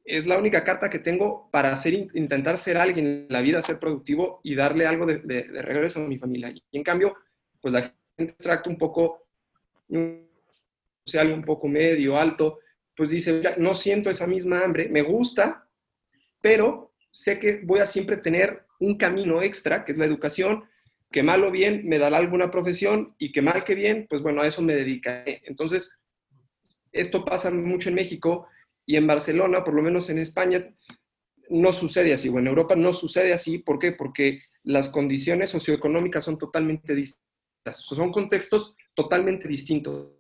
es la única carta que tengo para hacer, intentar ser alguien en la vida, ser productivo y darle algo de, regreso a mi familia. Y en cambio, pues la gente trata un poco, algo un poco medio, alto, pues dice, no siento esa misma hambre, me gusta, pero sé que voy a siempre tener un camino extra, que es la educación, que mal o bien me dará alguna profesión y que mal que bien, pues bueno, a eso me dedicaré. Entonces, esto pasa mucho en México y en Barcelona, por lo menos en España, no sucede así, o en Europa no sucede así. ¿Por qué? Porque las condiciones socioeconómicas son totalmente distintas, son contextos totalmente distintos.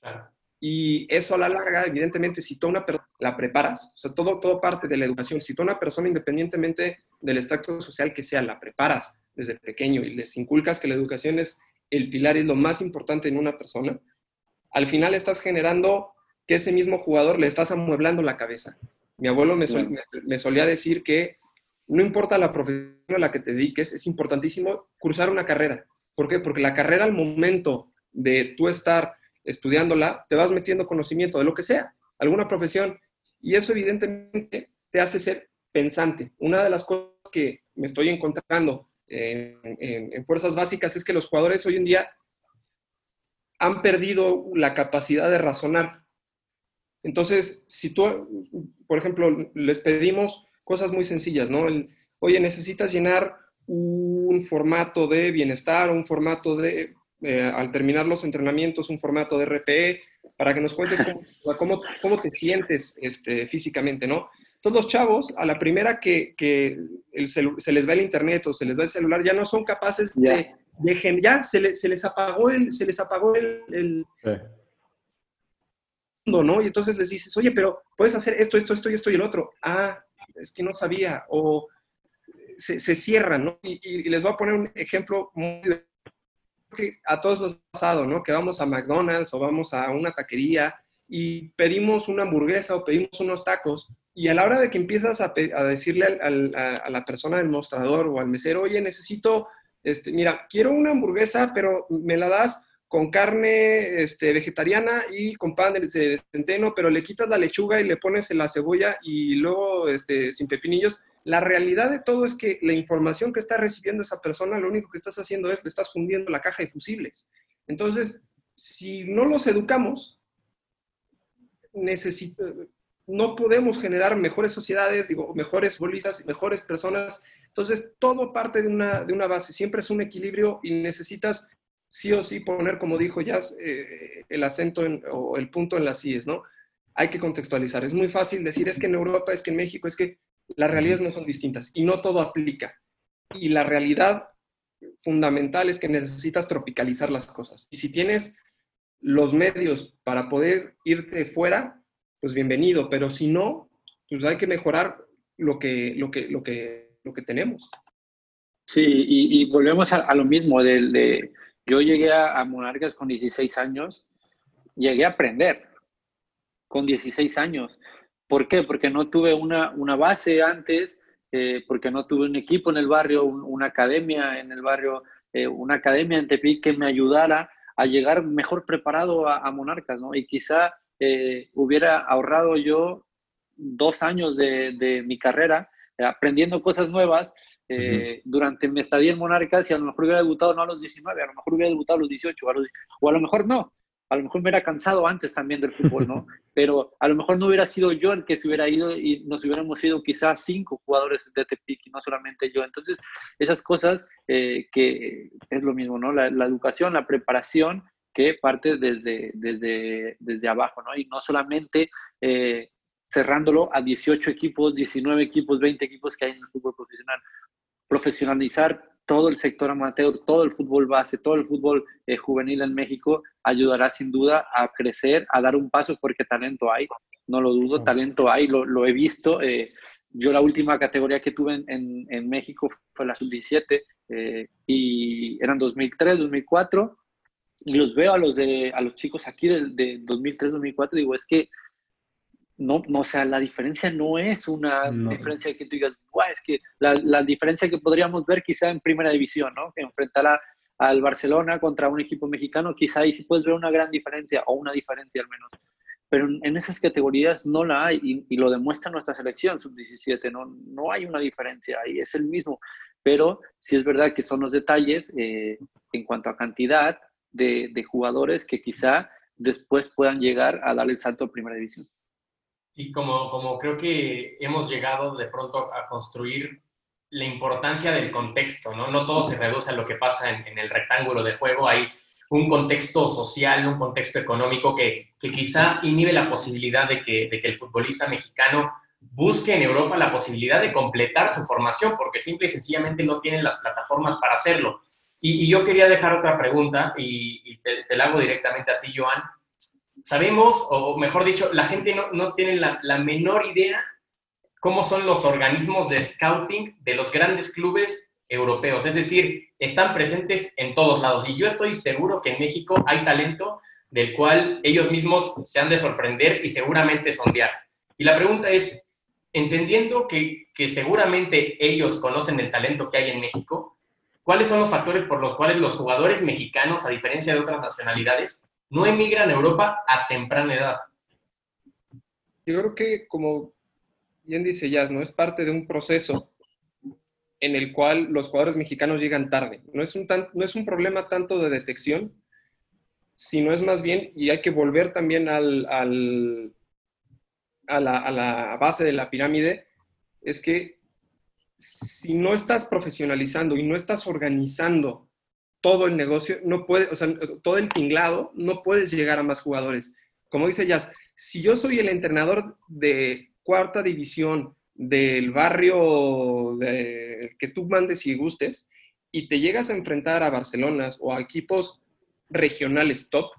Claro. Y eso a la larga, evidentemente, si tú una la preparas, o sea, todo, todo parte de la educación. Si tú una persona, independientemente del extracto social que sea, la preparas desde pequeño y les inculcas que la educación es el pilar, es lo más importante en una persona, al final estás generando que ese mismo jugador le estás amueblando la cabeza. Mi abuelo me, me solía decir que no importa la profesión a la que te dediques, es importantísimo cursar una carrera. ¿Por qué? Porque la carrera al momento de tú estar estudiándola, te vas metiendo conocimiento de lo que sea, alguna profesión, y eso evidentemente te hace ser pensante. Una de las cosas que me estoy encontrando en, fuerzas básicas es que los jugadores hoy en día han perdido la capacidad de razonar. Entonces, si tú, por ejemplo, les pedimos cosas muy sencillas, ¿no? Oye, necesitas llenar un formato de bienestar, un formato de eh, al terminar los entrenamientos, un formato de RPE, para que nos cuentes cómo, cómo, te sientes este, físicamente, ¿no? Todos los chavos, a la primera que, que el se les va el internet o se les va el celular, ya no son capaces de, de, ya se, se, les apagó el, se les apagó el, el mundo, ¿no? Y entonces les dices, oye, pero puedes hacer esto, esto, esto y esto y el otro. Ah, es que no sabía. O se, se cierran, ¿no? Y, y, les voy a poner un ejemplo muy que a todos nos ha pasado, ¿no? Que vamos a McDonald's o vamos a una taquería y pedimos una hamburguesa o pedimos unos tacos y a la hora de que empiezas a, decirle a, la persona del mostrador o al mesero, oye, necesito, este, mira, quiero una hamburguesa, pero me la das con carne este, vegetariana y con pan de, centeno, pero le quitas la lechuga y le pones la cebolla y luego este, sin pepinillos, la realidad de todo es que la información que está recibiendo esa persona, lo único que estás haciendo es le estás fundiendo la caja de fusibles. Entonces, si no los educamos, no podemos generar mejores sociedades, digo, mejores bolistas, mejores personas. Entonces, todo parte de una, de una base, siempre es un equilibrio y necesitas sí o sí poner, como dijo Jazz, eh, el acento o el punto en las IES, ¿no? Hay que contextualizar. Es muy fácil decir, es que en Europa, es que en México, es que las realidades no son distintas y no todo aplica. Y la realidad fundamental es que necesitas tropicalizar las cosas. Y si tienes los medios para poder irte fuera, pues bienvenido, pero si no, pues hay que mejorar lo que, lo que, lo que, lo que tenemos. Sí, y, volvemos a, lo mismo, de, yo llegué a, Monarcas con 16 años, llegué a aprender con 16 años. ¿Por qué? Porque no tuve una, una base antes, eh, porque no tuve un equipo en el barrio, una academia en el barrio, eh, una academia en Tepic que me ayudara a llegar mejor preparado a, Monarcas, ¿no? Y quizá eh, hubiera ahorrado yo dos años de, mi carrera aprendiendo cosas nuevas durante mi estadía en Monarcas y a lo mejor hubiera debutado no a los 19, a lo mejor hubiera debutado a los 18 o a lo mejor no, a lo mejor me hubiera cansado antes también del fútbol, ¿no? [LAUGHS] Pero a lo mejor no hubiera sido yo el que se hubiera ido y nos hubiéramos ido quizás cinco jugadores de Tepic y no solamente yo. Entonces, esas cosas eh, que es lo mismo, ¿no? La, educación, la preparación que parte desde, desde, desde abajo, ¿no? Y no solamente eh, cerrándolo a 18 equipos, 19 equipos, 20 equipos que hay en el fútbol profesional. Profesionalizar todo el sector amateur, todo el fútbol base, todo el fútbol eh, juvenil en México ayudará sin duda a crecer, a dar un paso porque talento hay, no lo dudo, talento hay, lo, he visto. Eh, yo la última categoría que tuve en, en, México fue la sub-17 eh, y eran 2003, 2004 y los veo a los, de, a los chicos aquí de, de 2003, 2004 digo, es que no, no, o sea, la diferencia no es una diferencia que tú digas, es que la, la, diferencia que podríamos ver quizá en primera división, ¿no? Que enfrentar al Barcelona contra un equipo mexicano, quizá ahí sí puedes ver una gran diferencia, o una diferencia al menos. Pero en esas categorías no la hay, y, lo demuestra nuestra selección sub-17, ¿no? no hay una diferencia ahí, es el mismo. Pero sí es verdad que son los detalles eh, en cuanto a cantidad de, de jugadores que quizá después puedan llegar a dar el salto a primera división y como, como creo que hemos llegado de pronto a construir la importancia del contexto, ¿no? No todo se reduce a lo que pasa en, el rectángulo de juego, hay un contexto social, un contexto económico que, que quizá inhibe la posibilidad de que, de que el futbolista mexicano busque en Europa la posibilidad de completar su formación, porque simple y sencillamente no tienen las plataformas para hacerlo. Y, yo quería dejar otra pregunta, y, te, te, la hago directamente a ti, Joan sabemos, o mejor dicho, la gente no, tiene la, menor idea cómo son los organismos de scouting de los grandes clubes europeos. Es decir, están presentes en todos lados. Y yo estoy seguro que en México hay talento del cual ellos mismos se han de sorprender y seguramente sondear. Y la pregunta es, entendiendo que, que seguramente ellos conocen el talento que hay en México, ¿cuáles son los factores por los cuales los jugadores mexicanos, a diferencia de otras nacionalidades, no emigran a Europa a temprana edad. Yo creo que, como bien dice Jazz, ¿no? es parte de un proceso en el cual los jugadores mexicanos llegan tarde. No es un, no es un problema tanto de detección, sino es más bien, y hay que volver también al, al, a, la, a la base de la pirámide, es que si no estás profesionalizando y no estás organizando todo el negocio, no puede, o sea, todo el tinglado, no puedes llegar a más jugadores. Como dice Jazz, si yo soy el entrenador de cuarta división del barrio que tú mandes y gustes, y te llegas a enfrentar a Barcelona o a equipos regionales top,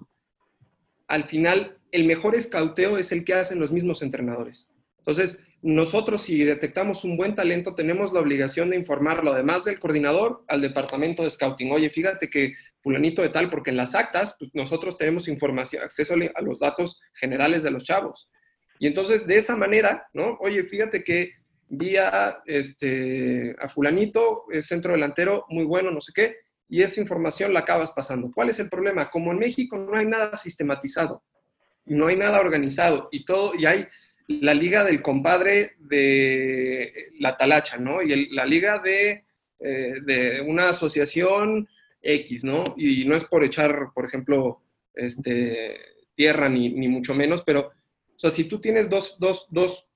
al final el mejor escauteo es el que hacen los mismos entrenadores. Entonces, nosotros si detectamos un buen talento, tenemos la obligación de informarlo, además del coordinador, al departamento de scouting. Oye, fíjate que fulanito de tal, porque en las actas pues, nosotros tenemos información, acceso a los datos generales de los chavos. Y entonces, de esa manera, ¿no? Oye, fíjate que vía este, a fulanito, es centro delantero, muy bueno, no sé qué, y esa información la acabas pasando. ¿Cuál es el problema? Como en México no hay nada sistematizado, no hay nada organizado, y todo, y hay la liga del compadre de la talacha, ¿no? Y la liga de, eh, de, una asociación X, ¿no? Y no es por echar, por ejemplo, este, tierra ni, ni mucho menos, pero sea, si tú tienes dos, dos, dos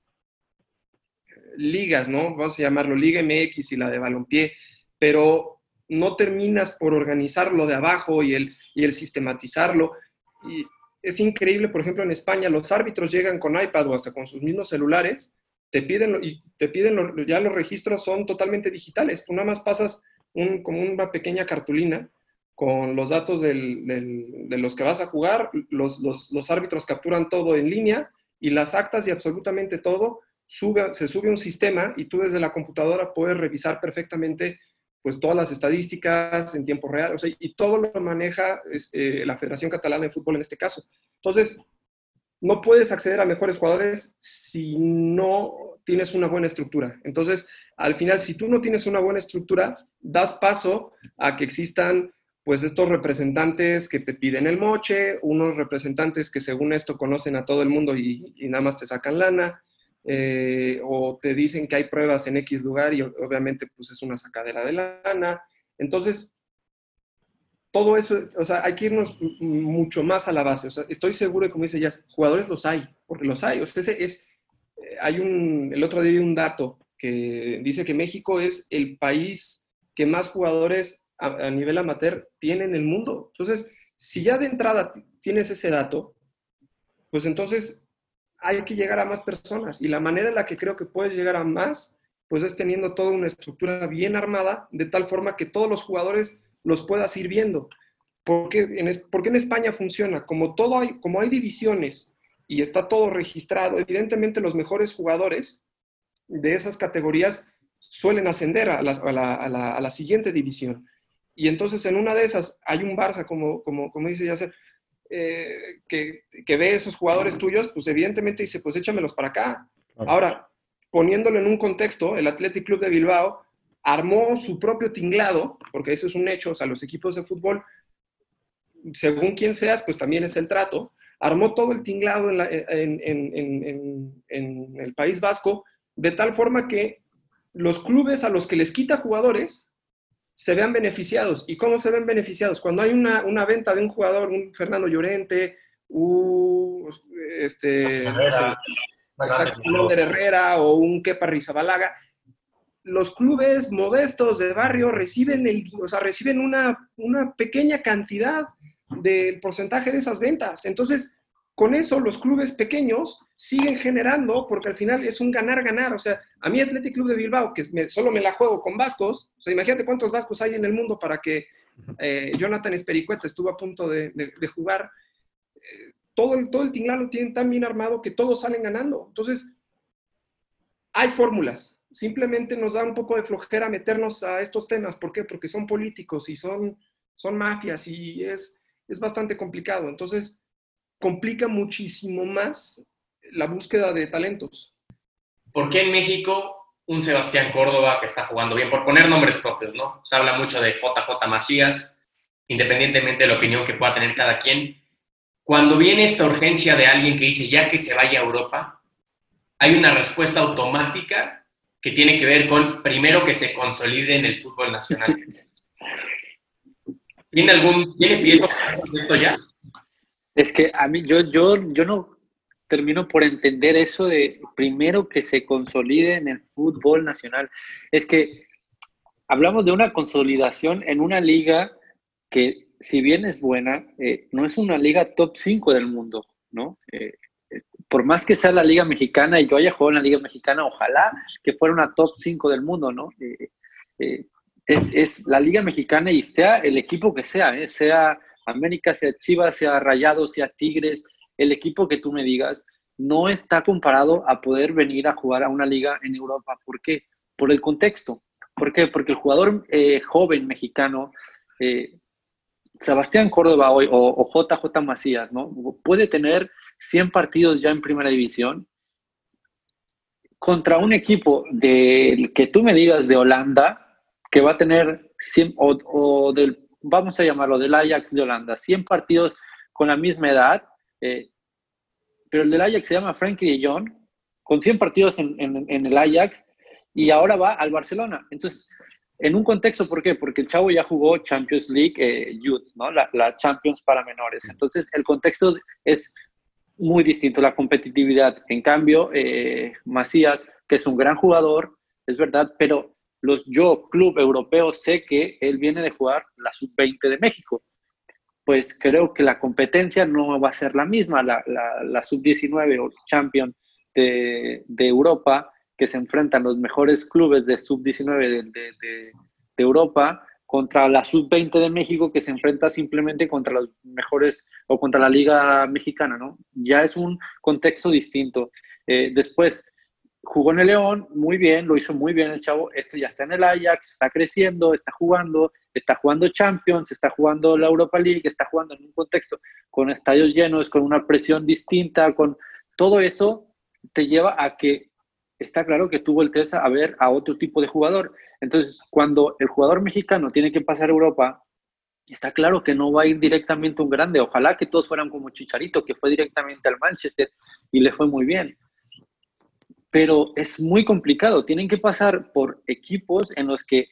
ligas, ¿no? Vamos a llamarlo Liga MX y la de balompié, pero no terminas por organizarlo de abajo y el, y el sistematizarlo. Y es increíble, por ejemplo, en España los árbitros llegan con iPad o hasta con sus mismos celulares, te piden, y te piden ya los registros son totalmente digitales. Tú nada más pasas un, como una pequeña cartulina con los datos de los que vas a jugar, los, árbitros capturan todo en línea y las actas y absolutamente todo se sube un sistema y tú desde la computadora puedes revisar perfectamente pues todas las estadísticas en tiempo real, o sea, y todo lo maneja eh, la Federación Catalana de Fútbol en este caso. Entonces, no puedes acceder a mejores jugadores si no tienes una buena estructura. Entonces, al final, si tú no tienes una buena estructura, das paso a que existan pues estos representantes que te piden el moche, unos representantes que según esto conocen a todo el mundo y nada más te sacan lana, eh, o te dicen que hay pruebas en X lugar y obviamente pues es una sacadera de lana. Entonces, todo eso, o sea, hay que irnos mucho más a la base. O sea, estoy seguro de, como dice ya, jugadores los hay, porque los hay. O sea, es, eh, hay un, el otro día un dato que dice que México es el país que más jugadores a, a nivel amateur tiene en el mundo. Entonces, si ya de entrada tienes ese dato, pues entonces hay que llegar a más personas y la manera en la que creo que puedes llegar a más, pues es teniendo toda una estructura bien armada, de tal forma que todos los jugadores los puedas ir viendo. Porque en, en España funciona, como, todo hay, como hay divisiones y está todo registrado, evidentemente los mejores jugadores de esas categorías suelen ascender a la, a la, siguiente división. Y entonces en una de esas hay un Barça, como, como, como dice Yacer, eh, que, ve esos jugadores tuyos, pues evidentemente dice, pues échamelos para acá. Ahora, poniéndolo en un contexto, el Athletic Club de Bilbao armó su propio tinglado, porque eso es un hecho, o sea, los equipos de fútbol, según quien seas, pues también es el trato, armó todo el tinglado en, en el País Vasco, de tal forma que los clubes a los que les quita jugadores se vean beneficiados. ¿Y cómo se ven beneficiados? Cuando hay una, venta de un jugador, un Fernando Llorente, un este, Herrera, Herrera o un Kepa Rizabalaga, los clubes modestos de barrio reciben, el, o sea, reciben una, una pequeña cantidad del porcentaje de esas ventas. Entonces, con eso los clubes pequeños siguen generando, porque al final es un ganar-ganar. O sea, a mí Athletic Club de Bilbao, que solo me la juego con vascos, o sea, imagínate cuántos vascos hay en el mundo para que eh, Jonathan Espericueta estuvo a punto de, jugar. Eh, todo, el, todo el tinglado tienen tan bien armado que todos salen ganando. Entonces, hay fórmulas. Simplemente nos da un poco de flojera meternos a estos temas. ¿Por qué? Porque son políticos y son, son mafias y es, es bastante complicado. Entonces, complica muchísimo más la búsqueda de talentos. ¿Por qué en México un Sebastián Córdoba que está jugando bien? Por poner nombres propios, ¿no? Se habla mucho de JJ Macías, independientemente de la opinión que pueda tener cada quien. Cuando viene esta urgencia de alguien que dice ya que se vaya a Europa, hay una respuesta automática que tiene que ver con, primero, que se consolide en el fútbol nacional. [LAUGHS] ¿Tiene algún, tiene pieza esto ya? Es que a mí, yo, yo, yo no termino por entender eso de primero que se consolide en el fútbol nacional. Es que hablamos de una consolidación en una liga que, si bien es buena, eh, no es una liga top 5 del mundo, ¿no? Eh, por más que sea la liga mexicana y yo haya jugado en la liga mexicana, ojalá que fuera una top 5 del mundo, ¿no? Eh, es, es, la liga mexicana y sea el equipo que sea, sea América, sea Chivas, sea Rayados, sea Tigres, el equipo que tú me digas, no está comparado a poder venir a jugar a una liga en Europa. ¿Por qué? Por el contexto. ¿Por qué? Porque el jugador eh, joven mexicano, eh, Sebastián Córdoba hoy, o, JJ Macías, ¿no? Puede tener 100 partidos ya en primera división contra un equipo del que tú me digas de Holanda, que va a tener 100, o, o del vamos a llamarlo, del Ajax de Holanda, 100 partidos con la misma edad, eh, pero el del Ajax se llama Frankie de Jong, con 100 partidos en, el Ajax, y ahora va al Barcelona. Entonces, en un contexto, ¿por qué? Porque el chavo ya jugó Champions League eh, Youth, ¿no? La, Champions para menores. Entonces, el contexto es muy distinto la competitividad. En cambio, eh, Macías, que es un gran jugador, es verdad, pero los, yo, club europeo, sé que él viene de jugar la sub-20 de México. Pues creo que la competencia no va a ser la misma. La, la, sub-19 o champion de, de, Europa, que se enfrentan los mejores clubes de sub-19 de, de, Europa, contra la sub-20 de México, que se enfrenta simplemente contra los mejores o contra la Liga Mexicana, ¿no? Ya es un contexto distinto. Eh, después, jugó en el León, muy bien, lo hizo muy bien el chavo. Este ya está en el Ajax, está creciendo, está jugando, está jugando Champions, está jugando la Europa League, está jugando en un contexto con estadios llenos, con una presión distinta, con todo eso te lleva a que está claro que tú voltees a ver a otro tipo de jugador. Entonces, cuando el jugador mexicano tiene que pasar a Europa, está claro que no va a ir directamente un grande. Ojalá que todos fueran como Chicharito, que fue directamente al Manchester y le fue muy bien pero es muy complicado. Tienen que pasar por equipos en los que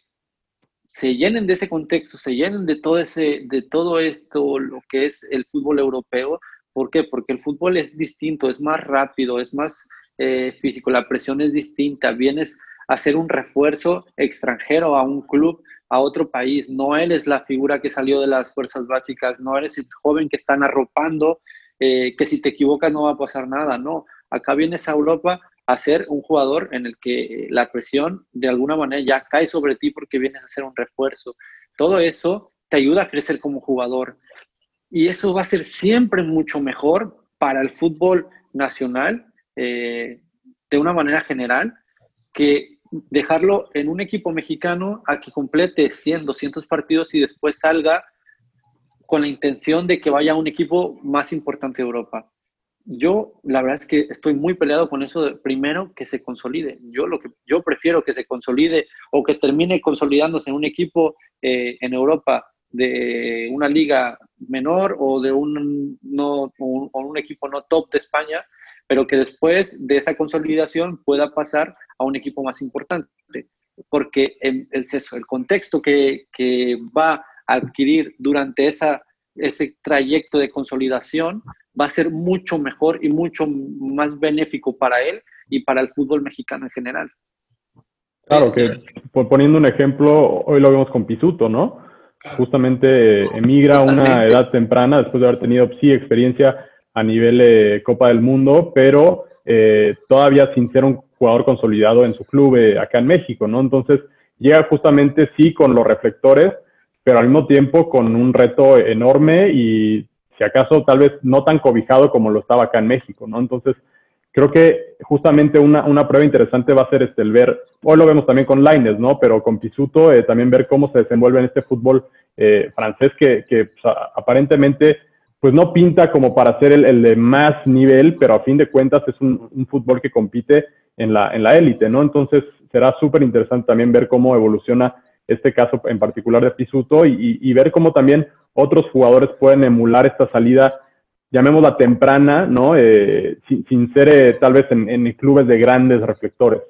se llenen de ese contexto, se llenen de todo, ese, de todo esto, lo que es el fútbol europeo. ¿Por qué? Porque el fútbol es distinto, es más rápido, es más eh, físico, la presión es distinta. Vienes a hacer un refuerzo extranjero a un club, a otro país. No eres la figura que salió de las fuerzas básicas, no eres el joven que están arropando, eh, que si te equivocas no va a pasar nada. No, acá vienes a Europa a ser un jugador en el que la presión de alguna manera ya cae sobre ti porque vienes a hacer un refuerzo. Todo eso te ayuda a crecer como jugador. Y eso va a ser siempre mucho mejor para el fútbol nacional, eh, de una manera general, que dejarlo en un equipo mexicano a que complete 100, 200 partidos y después salga con la intención de que vaya a un equipo más importante de Europa yo la verdad es que estoy muy peleado con eso de primero que se consolide. Yo lo que yo prefiero que se consolide o que termine consolidándose en un equipo eh, en Europa de una liga menor o de un, no, un, equipo no top de España, pero que después de esa consolidación pueda pasar a un equipo más importante. Porque es eso, el contexto que, que va a adquirir durante esa, ese trayecto de consolidación va a ser mucho mejor y mucho más benéfico para él y para el fútbol mexicano en general. Claro, que poniendo un ejemplo, hoy lo vemos con Pisuto, ¿no? Justamente emigra a una edad temprana después de haber tenido, sí, experiencia a nivel eh, Copa del Mundo, pero eh, todavía sin ser un jugador consolidado en su club eh, acá en México, ¿no? Entonces llega justamente, sí, con los reflectores, pero al mismo tiempo con un reto enorme y si acaso tal vez no tan cobijado como lo estaba acá en México, ¿no? Entonces, creo que justamente una, una prueba interesante va a ser este, el ver, hoy lo vemos también con Laines, ¿no? Pero con Pisuto, eh, también ver cómo se desenvuelve en este fútbol eh, francés que, que aparentemente pues no pinta como para ser el, el, de más nivel, pero a fin de cuentas es un, un fútbol que compite en la, en la élite, ¿no? Entonces será súper interesante también ver cómo evoluciona este caso en particular de Pisuto y, ver cómo también otros jugadores pueden emular esta salida, llamémosla temprana, ¿no? Eh, sin, ser eh, tal vez en, clubes de grandes reflectores.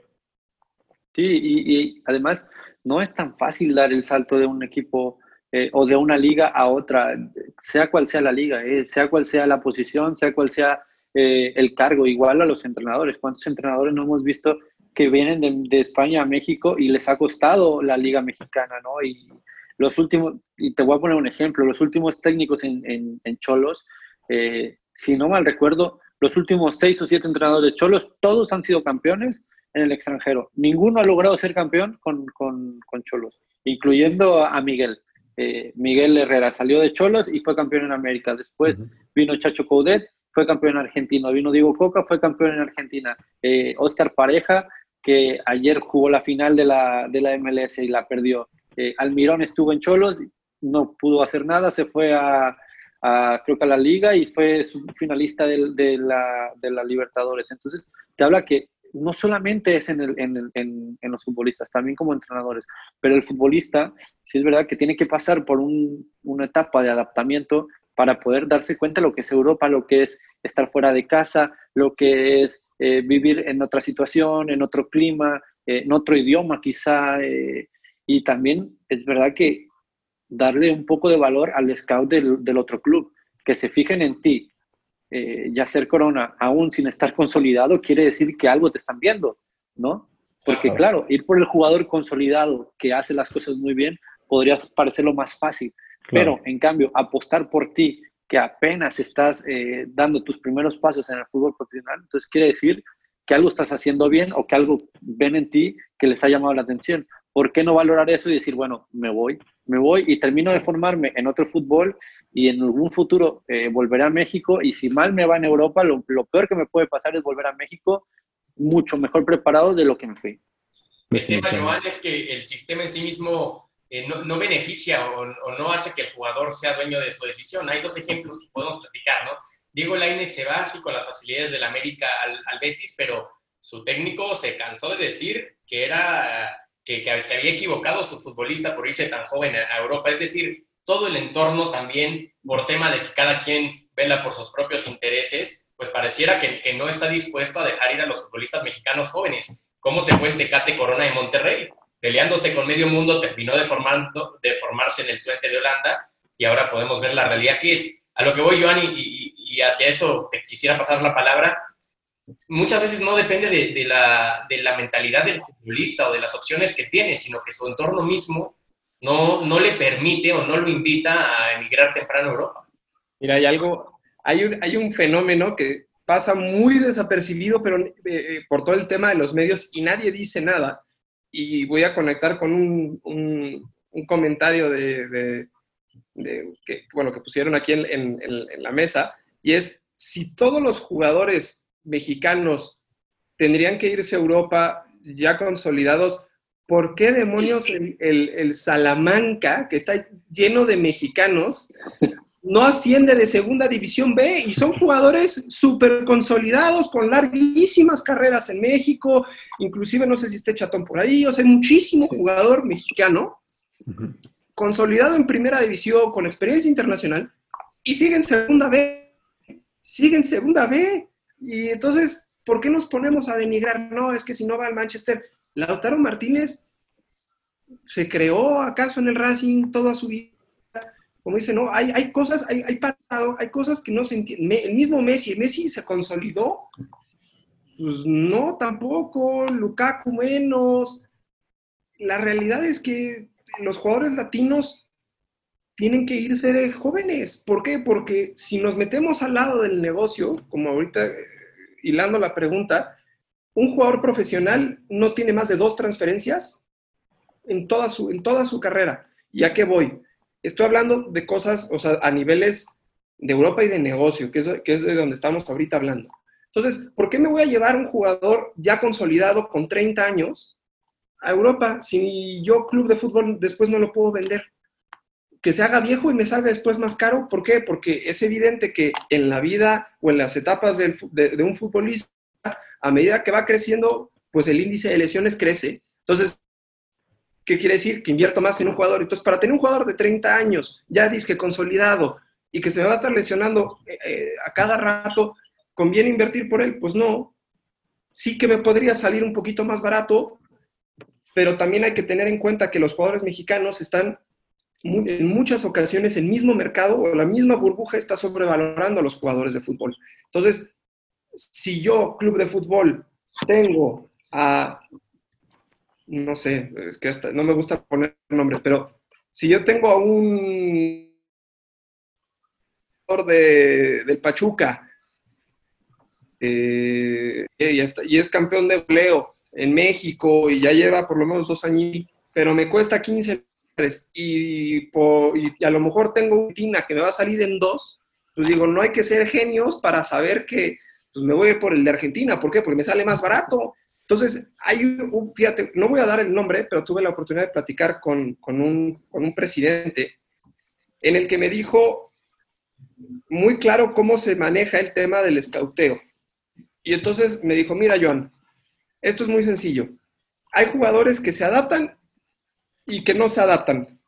Sí, y, además no es tan fácil dar el salto de un equipo eh, o de una liga a otra, sea cual sea la liga, sea cual sea la posición, sea cual sea el cargo, igual a los entrenadores. ¿Cuántos entrenadores no hemos visto que vienen de, de, España a México y les ha costado la liga mexicana, ¿no? Y, los últimos, y te voy a poner un ejemplo, los últimos técnicos en, en, Cholos, eh, si no mal recuerdo, los últimos seis o siete entrenadores de Cholos, todos han sido campeones en el extranjero. Ninguno ha logrado ser campeón con, con, con Cholos, incluyendo a Miguel. Eh, Miguel Herrera salió de Cholos y fue campeón en América. Después vino Chacho Coudet, fue campeón en Argentina. Vino Diego Coca, fue campeón en Argentina. Eh, Oscar Pareja, que ayer jugó la final de la, de la MLS y la perdió. Eh, Almirón estuvo en Cholos, no pudo hacer nada, se fue a, creo que a la liga y fue finalista de, la, de la Libertadores. Entonces, te habla que no solamente es en, el, en, en, en, los futbolistas, también como entrenadores, pero el futbolista, sí es verdad que tiene que pasar por un, una etapa de adaptamiento para poder darse cuenta de lo que es Europa, lo que es estar fuera de casa, lo que es eh, vivir en otra situación, en otro clima, eh, en otro idioma quizá, eh, y también es verdad que darle un poco de valor al scout del, otro club, que se fijen en ti. eh, ya ser Corona, aún sin estar consolidado, quiere decir que algo te están viendo, ¿no? Porque claro, ir por el jugador consolidado que hace las cosas muy bien podría parecer lo más fácil, pero en cambio, apostar por ti, que apenas estás eh, dando tus primeros pasos en el fútbol profesional, entonces quiere decir que algo estás haciendo bien o que algo ven en ti que les ha llamado la atención. ¿Por qué no valorar eso y decir, bueno, me voy, me voy y termino de formarme en otro fútbol y en algún futuro eh, volveré a México y si mal me va en Europa, lo, peor que me puede pasar es volver a México mucho mejor preparado de lo que me fui. El tema, Joan, es que el sistema en sí mismo eh, no, beneficia o, no hace que el jugador sea dueño de su decisión. Hay dos ejemplos que podemos platicar, ¿no? Diego Lainez se va así con las facilidades del América al, al, Betis, pero su técnico se cansó de decir que era que, se había equivocado su futbolista por irse tan joven a, Europa. Es decir, todo el entorno también, por tema de que cada quien vela por sus propios intereses, pues pareciera que, que no está dispuesto a dejar ir a los futbolistas mexicanos jóvenes. ¿Cómo se fue el Tecate Corona de Monterrey? Peleándose con medio mundo, terminó de, formando, de formarse en el Twente de Holanda y ahora podemos ver la realidad que es. A lo que voy, Joan, y, y hacia eso te quisiera pasar la palabra, muchas veces no depende de, la, de, la, mentalidad del futbolista o de las opciones que tiene, sino que su entorno mismo no, no le permite o no lo invita a emigrar temprano a Europa. Mira, hay algo, hay un, hay un fenómeno que pasa muy desapercibido, pero eh, eh, por todo el tema de los medios y nadie dice nada. Y voy a conectar con un, un, comentario de, que, bueno, que pusieron aquí en, en, en la mesa y es, si todos los jugadores mexicanos tendrían que irse a Europa ya consolidados, ¿por qué demonios el, Salamanca, que está lleno de mexicanos, no asciende de segunda división B y son jugadores súper consolidados con larguísimas carreras en México, inclusive no sé si esté Chatón por ahí, o sea, muchísimo jugador mexicano consolidado en primera división con experiencia internacional y sigue en segunda B sigue en segunda B. Y entonces, ¿por qué nos ponemos a denigrar? No, es que si no va al Manchester, Lautaro Martínez se creó acaso en el Racing toda su vida. Como dice, no, hay, hay cosas, hay, hay parado, hay cosas que no se entienden. El mismo Messi, Messi se consolidó. Pues no, tampoco, Lukaku menos. La realidad es que los jugadores latinos tienen que irse de jóvenes. ¿Por qué? Porque si nos metemos al lado del negocio, como ahorita eh, hilando la pregunta, un jugador profesional no tiene más de dos transferencias en toda su, en toda su carrera. ¿Y a qué voy? Estoy hablando de cosas, o sea, a niveles de Europa y de negocio, que es, de donde estamos ahorita hablando. Entonces, ¿por qué me voy a llevar un jugador ya consolidado con 30 años a Europa si yo club de fútbol después no lo puedo vender? que se haga viejo y me salga después más caro. ¿Por qué? Porque es evidente que en la vida o en las etapas de, un futbolista, a medida que va creciendo, pues el índice de lesiones crece. Entonces, ¿qué quiere decir? Que invierto más en un jugador. Entonces, para tener un jugador de 30 años, ya disque consolidado, y que se me va a estar lesionando eh, eh, a cada rato, ¿conviene invertir por él? Pues no. Sí que me podría salir un poquito más barato, pero también hay que tener en cuenta que los jugadores mexicanos están en muchas ocasiones el mismo mercado o la misma burbuja está sobrevalorando a los jugadores de fútbol. Entonces, si yo, club de fútbol, tengo a, no sé, es que hasta no me gusta poner nombres, pero si yo tengo a un de, del Pachuca eh, y, y, es campeón de goleo en México y ya lleva por lo menos dos años, pero me cuesta 15 y, a lo mejor tengo un tina que me va a salir en dos, pues digo, no hay que ser genios para saber que pues me voy por el de Argentina. ¿Por qué? Porque me sale más barato. Entonces, hay un, fíjate, no voy a dar el nombre, pero tuve la oportunidad de platicar con, con, un, con un presidente en el que me dijo muy claro cómo se maneja el tema del escauteo. Y entonces me dijo, mira, Joan, esto es muy sencillo. Hay jugadores que se adaptan y que no se adaptan.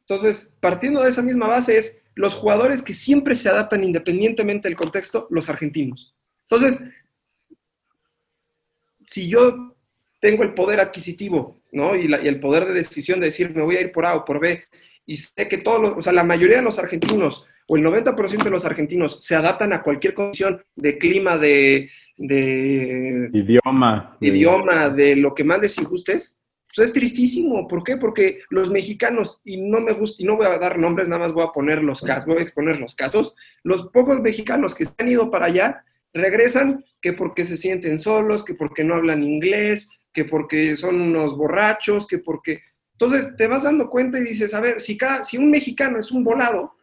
Entonces, partiendo de esa misma base es los jugadores que siempre se adaptan independientemente del contexto, los argentinos. Entonces, si yo tengo el poder adquisitivo, ¿no? Y, y, el poder de decisión de decir, me voy a ir por A o por B, y sé que todos, los, o sea, la mayoría de los argentinos o el 90% de los argentinos se adaptan a cualquier condición de clima, de, de idioma, de idioma, de lo que más les injustes, pues es tristísimo. ¿Por qué? Porque los mexicanos, y no me gusta, y no voy a dar nombres, nada más voy a poner los casos, voy a exponer los casos, los pocos mexicanos que se han ido para allá regresan que porque se sienten solos, que porque no hablan inglés, que porque son unos borrachos, que porque... Entonces te vas dando cuenta y dices, a ver, si, cada, si un mexicano es un volado,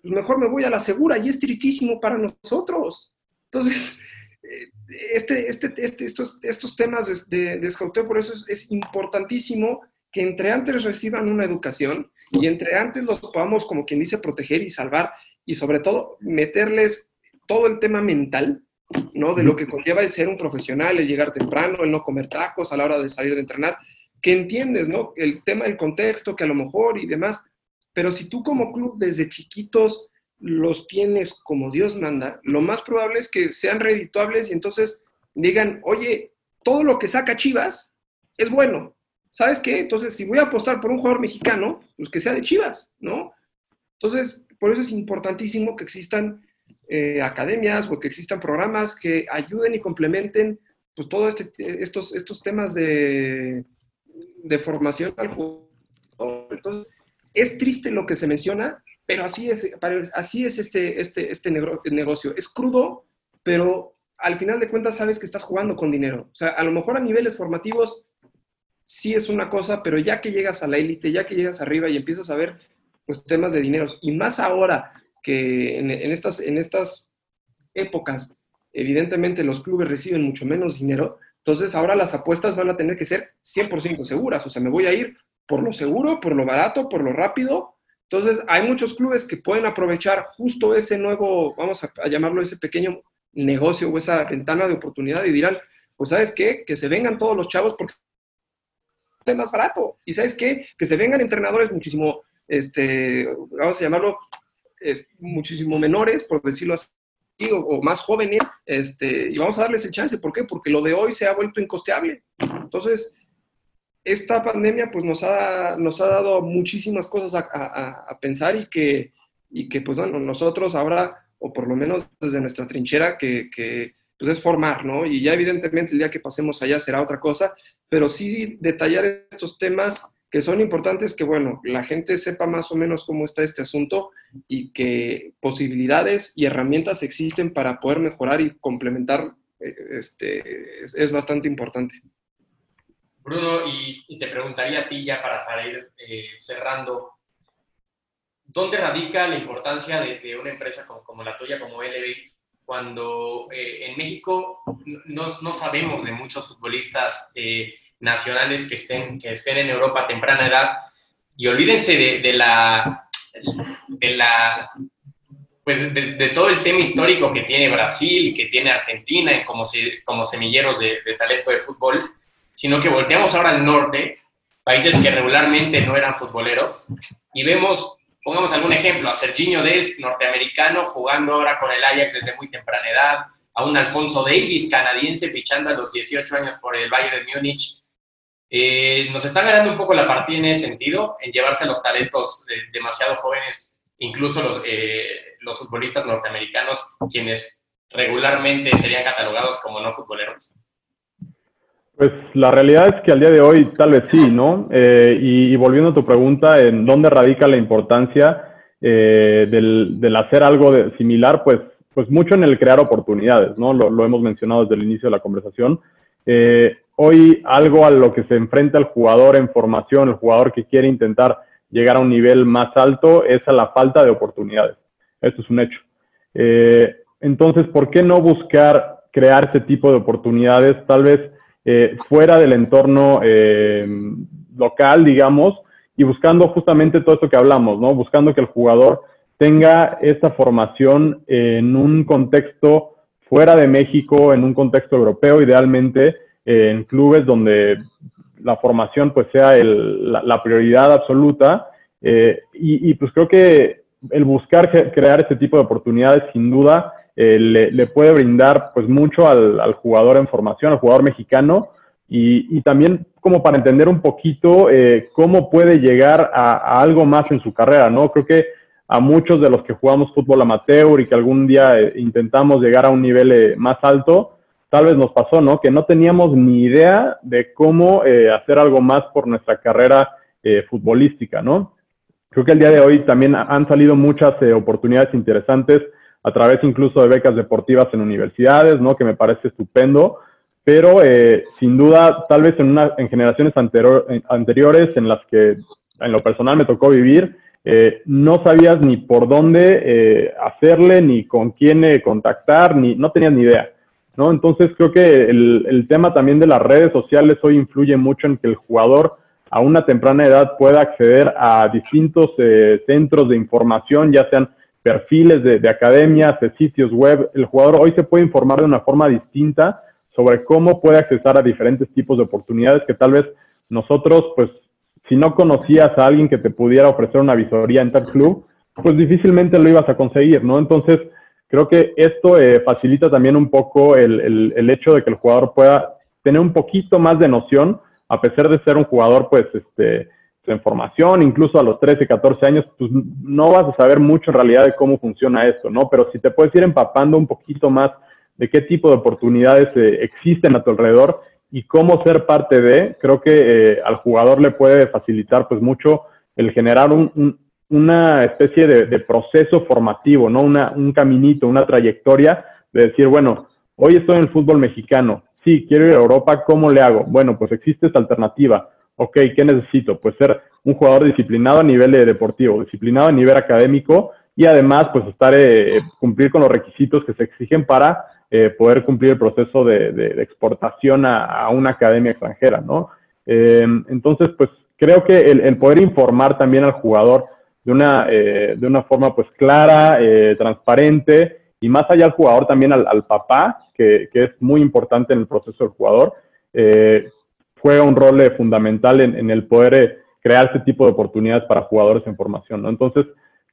pues mejor me voy a la segura y es tristísimo para nosotros. Entonces, eh, este, este, este, estos, estos temas de, de, por eso es, importantísimo que entre antes reciban una educación y entre antes los podamos, como quien dice, proteger y salvar y sobre todo meterles todo el tema mental, ¿no? De lo que conlleva el ser un profesional, el llegar temprano, el no comer tacos a la hora de salir de entrenar, que entiendes, ¿no? El tema del contexto, que a lo mejor y demás, pero si tú como club desde chiquitos los tienes como Dios manda, lo más probable es que sean redituables y entonces digan, oye, todo lo que saca Chivas es bueno. ¿Sabes qué? Entonces, si voy a apostar por un jugador mexicano, pues que sea de Chivas, ¿no? Entonces, por eso es importantísimo que existan eh, academias o que existan programas que ayuden y complementen pues todos este, estos, estos temas de, de formación al jugador. Entonces, es triste lo que se menciona, pero así es, así es este, este, este negocio. Es crudo, pero al final de cuentas sabes que estás jugando con dinero. O sea, a lo mejor a niveles formativos sí es una cosa, pero ya que llegas a la élite, ya que llegas arriba y empiezas a ver pues temas de dinero, y más ahora que en, estas, en estas épocas, evidentemente los clubes reciben mucho menos dinero, entonces ahora las apuestas van a tener que ser 100% seguras, o sea, me voy a ir por lo seguro, por lo barato, por lo rápido. Entonces, hay muchos clubes que pueden aprovechar justo ese nuevo, vamos a, llamarlo ese pequeño negocio o esa ventana de oportunidad y dirán, pues sabes qué, que se vengan todos los chavos porque es más barato. Y sabes qué, que se vengan entrenadores muchísimo, este, vamos a llamarlo, es, muchísimo menores, por decirlo así, o, más jóvenes, este, y vamos a darles el chance. ¿Por qué? Porque lo de hoy se ha vuelto incosteable. Entonces, esta pandemia pues nos ha, nos ha dado muchísimas cosas a, pensar y que, y que pues bueno, nosotros ahora, o por lo menos desde nuestra trinchera, que, que pues es formar, ¿no? Y ya evidentemente el día que pasemos allá será otra cosa, pero sí detallar estos temas que son importantes, que bueno, la gente sepa más o menos cómo está este asunto y que posibilidades y herramientas existen para poder mejorar y complementar, eh, este, es bastante importante. Bruno, y, te preguntaría a ti ya para, ir eh, cerrando, ¿dónde radica la importancia de, una empresa como, la tuya, como Elevate, cuando eh, en México no, sabemos de muchos futbolistas eh, nacionales que estén, que estén en Europa a temprana edad? Y olvídense de, la... De la pues de, todo el tema histórico que tiene Brasil, que tiene Argentina como, como semilleros de talento de fútbol, sino que volteamos ahora al norte, países que regularmente no eran futboleros, y vemos, pongamos algún ejemplo, a Serginho Dest, norteamericano, jugando ahora con el Ajax desde muy temprana edad, a un Alfonso Davis, canadiense, fichando a los 18 años por el Bayern de Múnich. Eh, nos están ganando un poco la partida en ese sentido, en llevarse a los talentos demasiado jóvenes, incluso los, eh, los futbolistas norteamericanos, quienes regularmente serían catalogados como no futboleros. Pues la realidad es que al día de hoy tal vez sí, ¿no? Eh, y, volviendo a tu pregunta, ¿en dónde radica la importancia del, hacer algo de, similar? Pues, pues mucho en el crear oportunidades, ¿no? Lo, hemos mencionado desde el inicio de la conversación. Eh, hoy algo a lo que se enfrenta el jugador en formación, el jugador que quiere intentar llegar a un nivel más alto, es a la falta de oportunidades. Esto es un hecho. entonces, ¿por qué no buscar crear ese tipo de oportunidades? Tal vez eh, fuera del entorno eh, local, digamos, y buscando justamente todo esto que hablamos, ¿no? Buscando que el jugador tenga esta formación en un contexto fuera de México, en un contexto europeo, idealmente eh, en clubes donde la formación pues sea la, prioridad absoluta. Y, y, pues creo que el buscar crear este tipo de oportunidades sin duda eh, le, puede brindar pues mucho al, jugador en formación, al jugador mexicano, y, también como para entender un poquito eh, cómo puede llegar a, algo más en su carrera, ¿no? Creo que a muchos de los que jugamos fútbol amateur y que algún día eh, intentamos llegar a un nivel eh, más alto, tal vez nos pasó, ¿no? Que no teníamos ni idea de cómo hacer algo más por nuestra carrera futbolística, ¿no? Creo que el día de hoy también han salido muchas oportunidades interesantes a través incluso de becas deportivas en universidades, ¿no? Que me parece estupendo pero eh, sin duda, tal vez en, una, en generaciones anteriores en las que en lo personal me tocó vivir, eh, no sabías ni por dónde eh, hacerle, ni con quién contactar, ni no tenías ni idea. ¿No? Entonces creo que el, tema también de las redes sociales hoy influye mucho en que el jugador a una temprana edad pueda acceder a distintos centros de información, ya sean perfiles de, de academias, de sitios web. El jugador hoy se puede informar de una forma distinta sobre cómo puede accesar a diferentes tipos de oportunidades que tal vez nosotros, pues, si no conocías a alguien que te pudiera ofrecer una visoría en tal club, pues difícilmente lo ibas a conseguir, ¿no? Entonces, creo que esto eh, facilita también un poco el, el, hecho de que el jugador pueda tener un poquito más de noción, a pesar de ser un jugador, pues, este, en formación, incluso a los 13, 14 años, pues no vas a saber mucho en realidad de cómo funciona esto, ¿no? Pero si te puedes ir empapando un poquito más de qué tipo de oportunidades eh, existen a tu alrededor y cómo ser parte de, creo que eh, al jugador le puede facilitar pues mucho el generar una especie de, proceso formativo, ¿no? Una, un caminito, una trayectoria de decir, bueno, hoy estoy en el fútbol mexicano, sí, quiero ir a Europa, ¿cómo le hago? Bueno, pues existe esta alternativa. Ok, ¿qué necesito? Pues ser un jugador disciplinado a nivel deportivo, disciplinado a nivel académico y además pues estar, eh, cumplir con los requisitos que se exigen para eh, poder cumplir el proceso de, exportación a, una academia extranjera, ¿no? Eh, entonces, pues creo que el, poder informar también al jugador de una, eh, de una forma pues clara, transparente y más allá al jugador también al, papá, que, es muy importante en el proceso del jugador, juega un rol fundamental en, en el poder crear este tipo de oportunidades para jugadores en formación, ¿no? Entonces,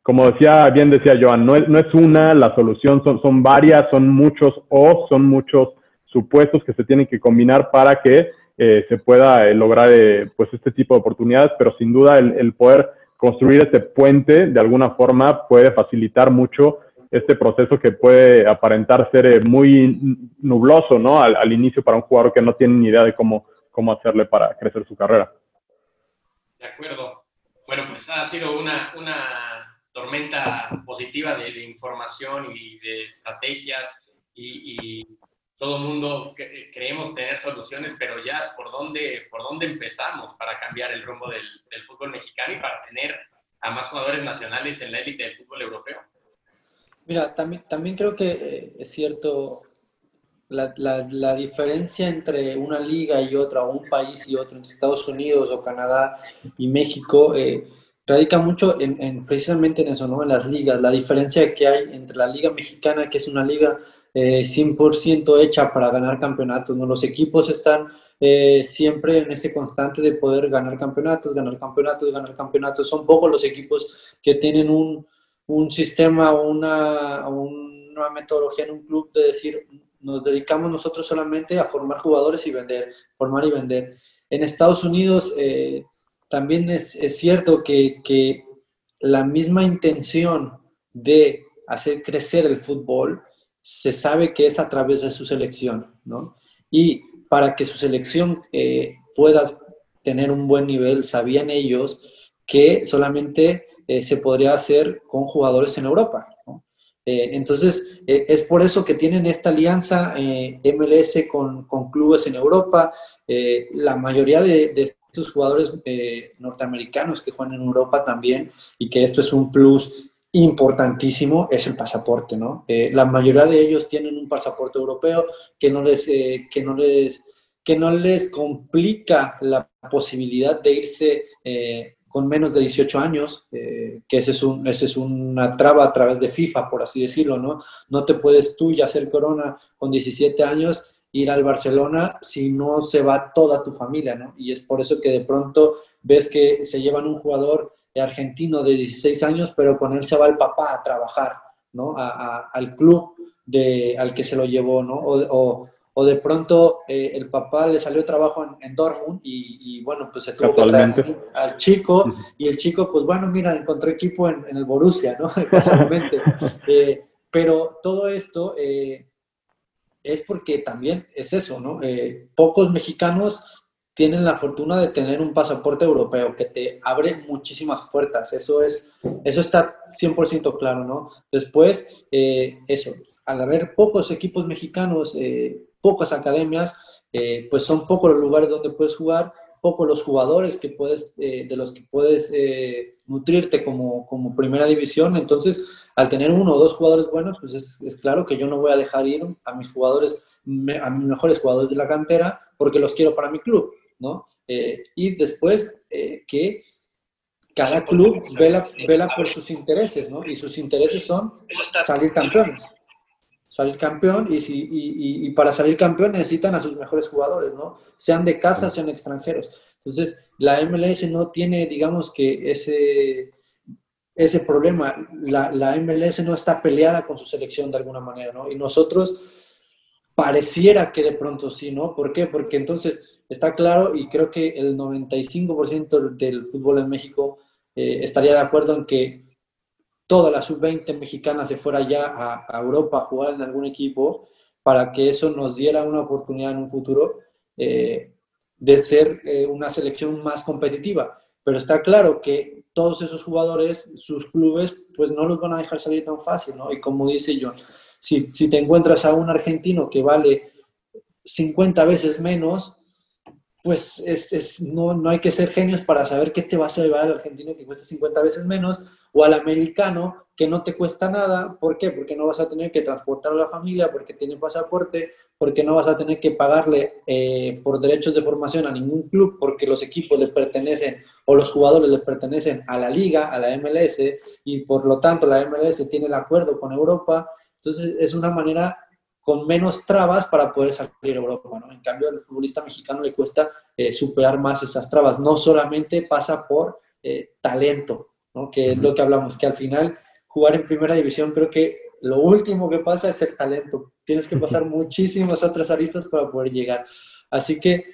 como decía, bien decía Joan, no es, no es una la solución, son, son varias, son muchos o son muchos supuestos que se tienen que combinar para que eh, se pueda eh, lograr eh, pues este tipo de oportunidades, pero sin duda el, poder construir este puente de alguna forma puede facilitar mucho este proceso que puede aparentar ser muy nubloso ¿no? Al, al, inicio para un jugador que no tiene ni idea de cómo, cómo hacerle para crecer su carrera. De acuerdo. Bueno, pues ha sido una, una tormenta positiva de, información y de estrategias y, todo el mundo creemos tener soluciones, pero ya por dónde, por dónde empezamos para cambiar el rumbo del, fútbol mexicano y para tener a más jugadores nacionales en la élite del fútbol europeo. Mira, también, también creo que eh, es cierto la, la, diferencia entre una liga y otra, o un país y otro, entre Estados Unidos o Canadá y México, eh, radica mucho en, precisamente en eso, ¿no? En las ligas, la diferencia que hay entre la liga mexicana, que es una liga 100% eh, hecha para ganar campeonatos. Los equipos están eh, siempre en ese constante de poder ganar campeonatos, ganar campeonatos, ganar campeonatos. Son pocos los equipos que tienen un, un sistema o una, una metodología en un club de decir, nos dedicamos nosotros solamente a formar jugadores y vender, formar y vender. En Estados Unidos... Eh, también es, cierto que, la misma intención de hacer crecer el fútbol se sabe que es a través de su selección, ¿no? Y para que su selección eh, pueda tener un buen nivel, sabían ellos que solamente eh, se podría hacer con jugadores en Europa. Eh, entonces, es por eso que tienen esta alianza MLS con, clubes en Europa. la mayoría de, estos jugadores norteamericanos que juegan en Europa también y que esto es un plus importantísimo es el pasaporte, ¿no? Eh, la mayoría de ellos tienen un pasaporte europeo que no les, eh, que no les, que no les complica la posibilidad de irse con menos de 18 años, que ese es, un, ese es una traba a través de FIFA, por así decirlo, ¿no? No te puedes tú ya hacer corona con 17 años ir al Barcelona si no se va toda tu familia, ¿no? Y es por eso que de pronto ves que se llevan un jugador argentino de 16 años, pero con él se va el papá a trabajar, ¿no? al club de, al que se lo llevó, ¿no? O, o de pronto eh, el papá le salió trabajo en, Dortmund y, bueno, pues se tuvo que traer al chico y el chico, pues bueno, mira, encontró equipo en, el Borussia, ¿no? [LAUGHS] Casualmente. Eh, pero todo esto eh, es porque también es eso, ¿no? pocos mexicanos tienen la fortuna de tener un pasaporte europeo que te abre muchísimas puertas. Eso, es, eso está 100% claro, ¿no? Después, eso, al haber pocos equipos mexicanos, pocas academias, eh, pues son pocos los lugares donde puedes jugar, pocos los jugadores que puedes, eh, de los que puedes eh, nutrirte como, como, primera división. Entonces, al tener uno o dos jugadores buenos, pues es, claro que yo no voy a dejar ir a mis jugadores, a mis mejores jugadores de la cantera, porque los quiero para mi club, ¿no? y después que cada club vela, vela por sus intereses, ¿no? Y sus intereses son salir campeones salir campeón y, si, y, y, para salir campeón necesitan a sus mejores jugadores, ¿no? Sean de casa, sean extranjeros. Entonces, la MLS no tiene, digamos que ese, ese problema. La, la MLS no está peleada con su selección de alguna manera, ¿no? Y nosotros pareciera que de pronto sí, ¿no? ¿Por qué? Porque entonces está claro y creo que el 95% del fútbol en México eh, estaría de acuerdo en que toda la sub-20 mexicana se fuera ya a, Europa a jugar en algún equipo para que eso nos diera una oportunidad en un futuro eh, de ser eh, una selección más competitiva. Pero está claro que todos esos jugadores, sus clubes, pues no los van a dejar salir tan fácil, ¿no? Y como dice John, si, si te encuentras a un argentino que vale 50 veces menos, pues es, es, no, no hay que ser genios para saber qué te vas a llevar al argentino que cuesta 50 veces menos o al americano que no te cuesta nada. ¿Por qué? Porque no vas a tener que transportar a la familia, porque tiene pasaporte, porque no vas a tener que pagarle eh, por derechos de formación a ningún club, porque los equipos le pertenecen o los jugadores le pertenecen a la liga, a la MLS, y por lo tanto la MLS tiene el acuerdo con Europa. Entonces es una manera con menos trabas para poder salir a Europa. ¿no? En cambio, al futbolista mexicano le cuesta eh, superar más esas trabas. No solamente pasa por eh, talento, que es lo que hablamos, que al final jugar en primera división creo que lo último que pasa es el talento. Tienes que pasar muchísimas otras aristas para poder llegar. Así que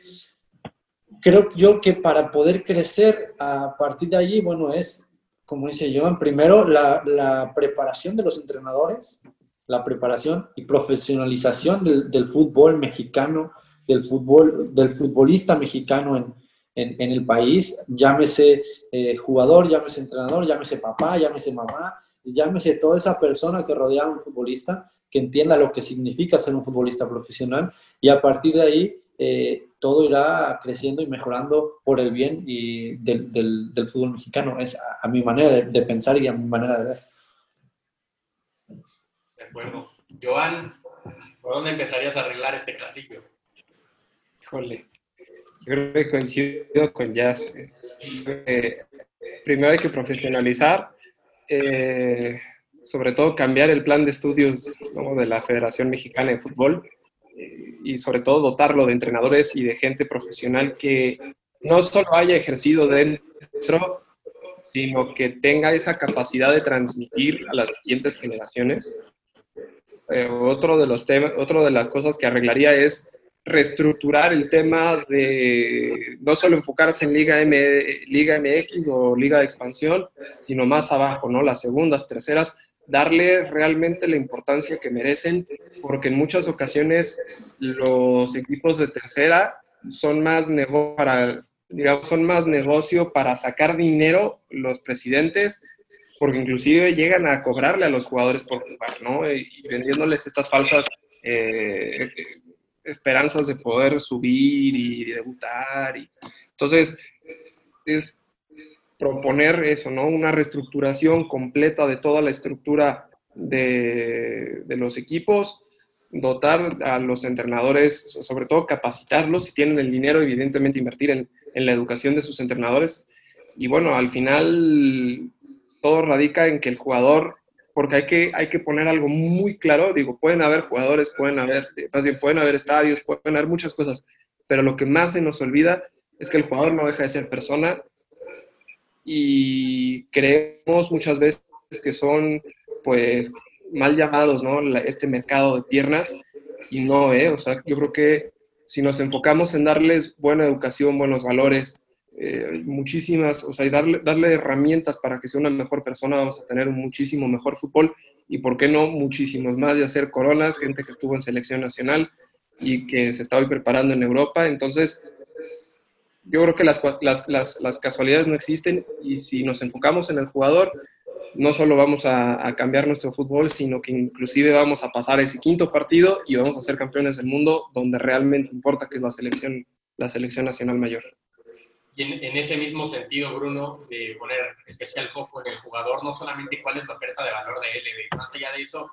creo yo que para poder crecer a partir de allí, bueno, es, como dice Joan, primero la, la preparación de los entrenadores, la preparación y profesionalización del, del, fútbol mexicano, del, fútbol, del futbolista mexicano en, en, el país, llámese eh, jugador, llámese entrenador, llámese papá, llámese mamá, llámese toda esa persona que rodea a un futbolista, que entienda lo que significa ser un futbolista profesional y a partir de ahí eh, todo irá creciendo y mejorando por el bien y del, del, fútbol mexicano. Es a, mi manera de, de, pensar y a mi manera de ver. Acuerdo. Joan, ¿por dónde empezarías a arreglar este castillo? Híjole, yo creo que coincido con Jazz. Eh, primero hay que profesionalizar, eh, sobre todo cambiar el plan de estudios de la Federación Mexicana de Fútbol eh, y sobre todo dotarlo de entrenadores y de gente profesional que no solo haya ejercido dentro, sino que tenga esa capacidad de transmitir a las siguientes generaciones. Otro de los otro de las cosas que arreglaría es reestructurar el tema de no solo enfocarse en Liga, M, Liga MX o Liga de Expansión, sino más abajo, ¿no? Las segundas, terceras, darle realmente la importancia que merecen, porque en muchas ocasiones los equipos de tercera son más negocio para, digamos, son más negocio para sacar dinero los presidentes, porque inclusive llegan a cobrarle a los jugadores por jugar, ¿no? Y vendiéndoles estas falsas eh, esperanzas de poder subir y debutar. Y, entonces, es proponer eso, ¿no? Una reestructuración completa de toda la estructura de, de los equipos, dotar a los entrenadores, sobre todo capacitarlos, si tienen el dinero, evidentemente invertir en, en la educación de sus entrenadores. Y bueno, al final todo radica en que el jugador porque hay que, hay que poner algo muy claro. Digo, pueden haber jugadores, pueden haber, más bien pueden haber estadios, pueden haber muchas cosas, pero lo que más se nos olvida es que el jugador no deja de ser persona y creemos muchas veces que son, pues, mal llamados, ¿no? Este mercado de piernas, y no, ¿eh? O sea, yo creo que si nos enfocamos en darles buena educación, buenos valores, eh, muchísimas, o sea, y darle, darle herramientas para que sea una mejor persona, vamos a tener un muchísimo mejor fútbol y, ¿por qué no?, muchísimos más de hacer coronas, gente que estuvo en selección nacional y que se está hoy preparando en Europa. Entonces, yo creo que las, las, las, casualidades no existen y si nos enfocamos en el jugador, no solo vamos a, cambiar nuestro fútbol, sino que inclusive vamos a pasar ese quinto partido y vamos a ser campeones del mundo donde realmente importa que es la selección, la selección nacional mayor. Y en, ese mismo sentido, Bruno, de poner especial foco en el jugador, no solamente cuál es la oferta de valor de Elevate, más allá de eso,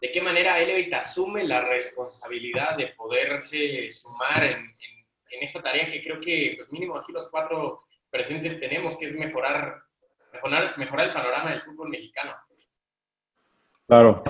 ¿de qué manera Elevate asume la responsabilidad de poderse sumar en, en, esa tarea que creo que, pues mínimo aquí los cuatro presentes tenemos, que es mejorar mejorar, el panorama del fútbol mexicano. Claro.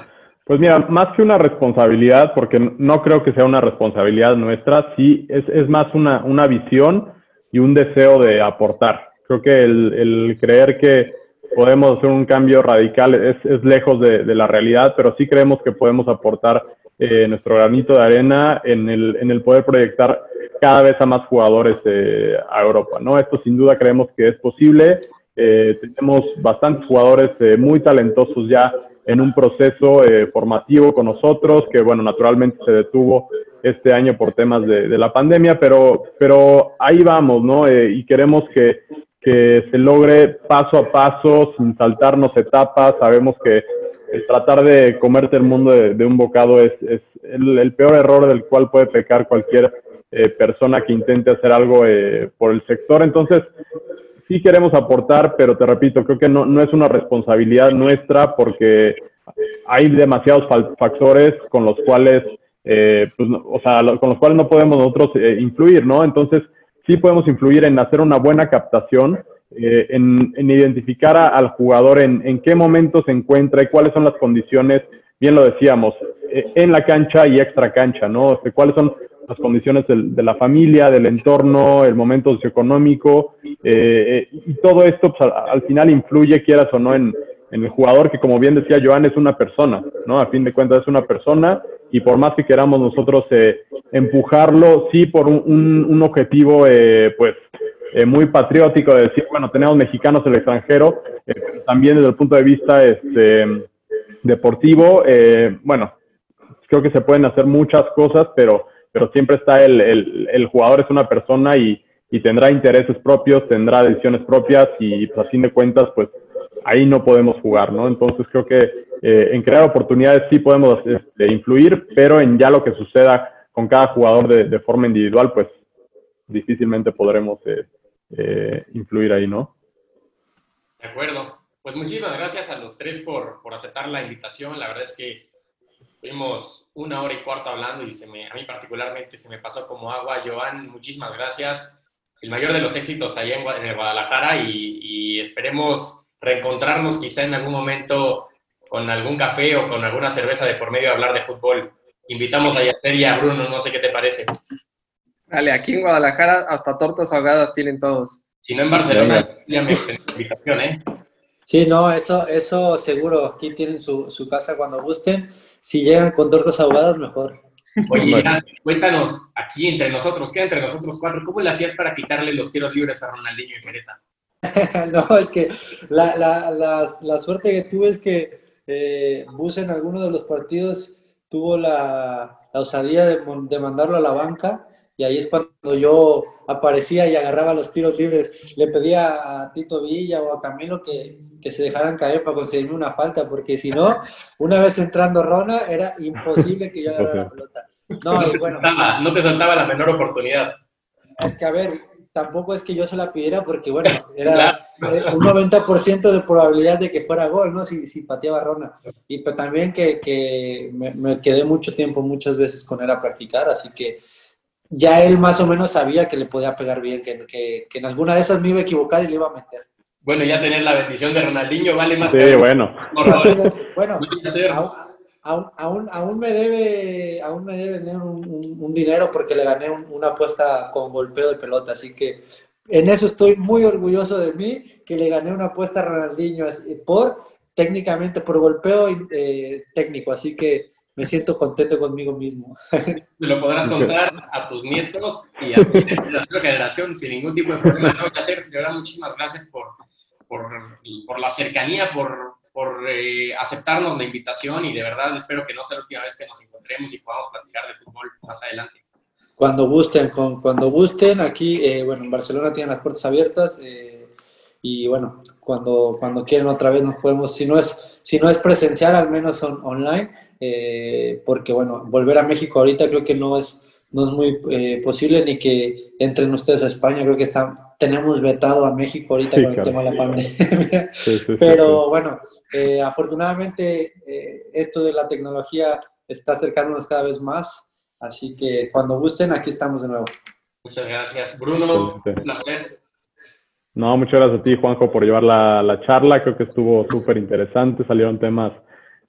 Pues mira, más que una responsabilidad, porque no creo que sea una responsabilidad nuestra, sí es, es más una, una visión y un deseo de aportar. Creo que el, el creer que podemos hacer un cambio radical es, es lejos de, de, la realidad, pero sí creemos que podemos aportar eh, nuestro granito de arena en el, en el poder proyectar cada vez a más jugadores eh, a Europa, ¿no? Esto sin duda creemos que es posible eh, tenemos bastantes jugadores eh, muy talentosos ya en un proceso eh, formativo con nosotros, que bueno, naturalmente se detuvo este año por temas de, la pandemia, pero, pero ahí vamos, ¿no? y queremos que, que, se logre paso a paso, sin saltarnos etapas. Sabemos que el tratar de comerte el mundo de, un bocado es, es el, el, peor error del cual puede pecar cualquier persona que intente hacer algo por el sector. Entonces, sí queremos aportar, pero te repito, creo que no, no es una responsabilidad nuestra porque hay demasiados factores con los cuales, eh, pues, o sea, con los cuales no podemos nosotros eh, influir, ¿no? Entonces, sí podemos influir en hacer una buena captación, eh, en, en, identificar al jugador en, en, qué momento se encuentra y cuáles son las condiciones, bien lo decíamos, en la cancha y extra cancha, ¿no? Este, cuáles son las condiciones de la familia, del entorno, el momento socioeconómico, eh, y todo esto pues, al, final influye, quieras o no, en, el jugador, que como bien decía Joan, es una persona, ¿no? A fin de cuentas es una persona, y por más que queramos nosotros eh, empujarlo, sí, por un, objetivo, eh, pues, muy patriótico de decir, bueno, tenemos mexicanos en el extranjero, también desde el punto de vista este, deportivo, bueno, creo que se pueden hacer muchas cosas, pero pero siempre está el, el, jugador es una persona y, y, tendrá intereses propios, tendrá decisiones propias y pues, a fin de cuentas, pues ahí no podemos jugar, ¿no? Entonces creo que eh, en crear oportunidades sí podemos este, influir, pero en ya lo que suceda con cada jugador de, de forma individual, pues difícilmente podremos eh, eh, influir ahí, ¿no? De acuerdo. Pues muchísimas gracias a los tres por, por aceptar la invitación. La verdad es que Estuvimos una hora y cuarto hablando y se me, a mí particularmente se me pasó como agua. Joan, muchísimas gracias. El mayor de los éxitos allá en, Guadalajara y, esperemos reencontrarnos quizá en algún momento con algún café o con alguna cerveza de por medio a hablar de fútbol. Invitamos a Yacer y a Bruno, no sé qué te parece. Dale, aquí en Guadalajara hasta tortas ahogadas tienen todos. Si no en Barcelona, ya me invitación, ¿eh? Sí, no, eso, eso seguro. Aquí tienen su, su casa cuando gusten si llegan con tortas ahogadas, mejor. Oye, cuéntanos aquí entre nosotros, queda entre nosotros cuatro, ¿cómo le hacías para quitarle los tiros libres a Ronaldinho y Querétaro? [LAUGHS] no, es que la, la, la, la, suerte que tuve es que eh, Bus en alguno de los partidos tuvo la, osadía de, de mandarlo a la banca y ahí es cuando yo aparecía y agarraba los tiros libres. Le pedía a Tito Villa o a Camilo que, que se dejaran caer para conseguirme una falta, porque si no, una vez entrando Rona, era imposible que yo agarrara la pelota. No, y bueno, no te saltaba la menor oportunidad. Es que, a ver, tampoco es que yo se la pidiera, porque bueno, [LAUGHS] era un 90% de probabilidad de que fuera gol, ¿no? Si, si pateaba Rona. Y pero también que, que me, me, quedé mucho tiempo, muchas veces con él a practicar, así que ya él más o menos sabía que le podía pegar bien, que, que, que en alguna de esas me iba a equivocar y le iba a meter. Bueno, ya tener la bendición de Ronaldinho vale más. Sí, bueno. bueno, aún, aún, aún, me debe, aún me debe un, un, dinero porque le gané una apuesta con golpeo de pelota, así que en eso estoy muy orgulloso de mí, que le gané una apuesta a Ronaldinho por técnicamente por golpeo eh, técnico, así que me siento contento conmigo mismo. [LAUGHS] Lo podrás contar a tus nietos y a tu [LAUGHS] generación sin ningún tipo de problema. No, que hacer. De verdad, muchísimas gracias por, por, por la cercanía, por, por eh, aceptarnos la invitación y de verdad espero que no sea la última vez que nos encontremos y podamos platicar de fútbol más adelante. Cuando gusten, con, cuando gusten, aquí, eh, bueno, en Barcelona tienen las puertas abiertas eh, y bueno, cuando, cuando quieran otra vez nos podemos, si no es, si no es presencial, al menos son online, porque bueno, volver a México ahorita creo que no es, no es muy posible ni que entren ustedes a España, creo que está, tenemos vetado a México ahorita con el tema de la pandemia, pero bueno, eh, afortunadamente, eh, esto de la tecnología está acercándonos cada vez más, así que cuando gusten, aquí estamos de nuevo. Muchas gracias. Bruno, un placer. No, muchas gracias a ti, Juanjo, por llevar la, charla. Creo que estuvo súper interesante. Salieron temas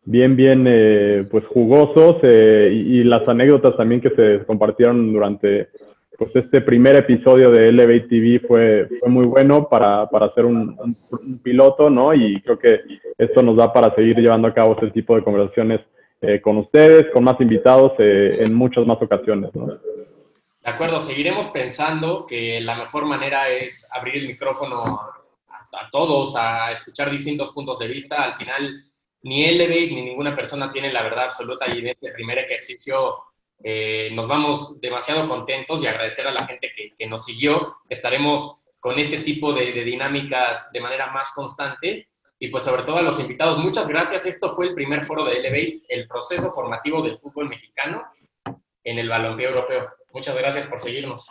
bien, bien, eh, pues jugosos y, y, las anécdotas también que se compartieron durante pues este primer episodio de Elevate TV fue, fue muy bueno para, para hacer un, piloto, ¿no? Y creo que esto nos da para seguir llevando a cabo este tipo de conversaciones eh, con ustedes, con más invitados eh, en muchas más ocasiones, ¿no? De acuerdo, seguiremos pensando que la mejor manera es abrir el micrófono a, todos, a escuchar distintos puntos de vista. Al final, ni Elevate ni ninguna persona tiene la verdad absoluta y en este primer ejercicio eh, nos vamos demasiado contentos y agradecer a la gente que, nos siguió. Estaremos con ese tipo de, dinámicas de manera más constante y pues sobre todo a los invitados. Muchas gracias. Esto fue el primer foro de Elevate, el proceso formativo del fútbol mexicano en el balompié europeo. Muchas gracias por seguirnos.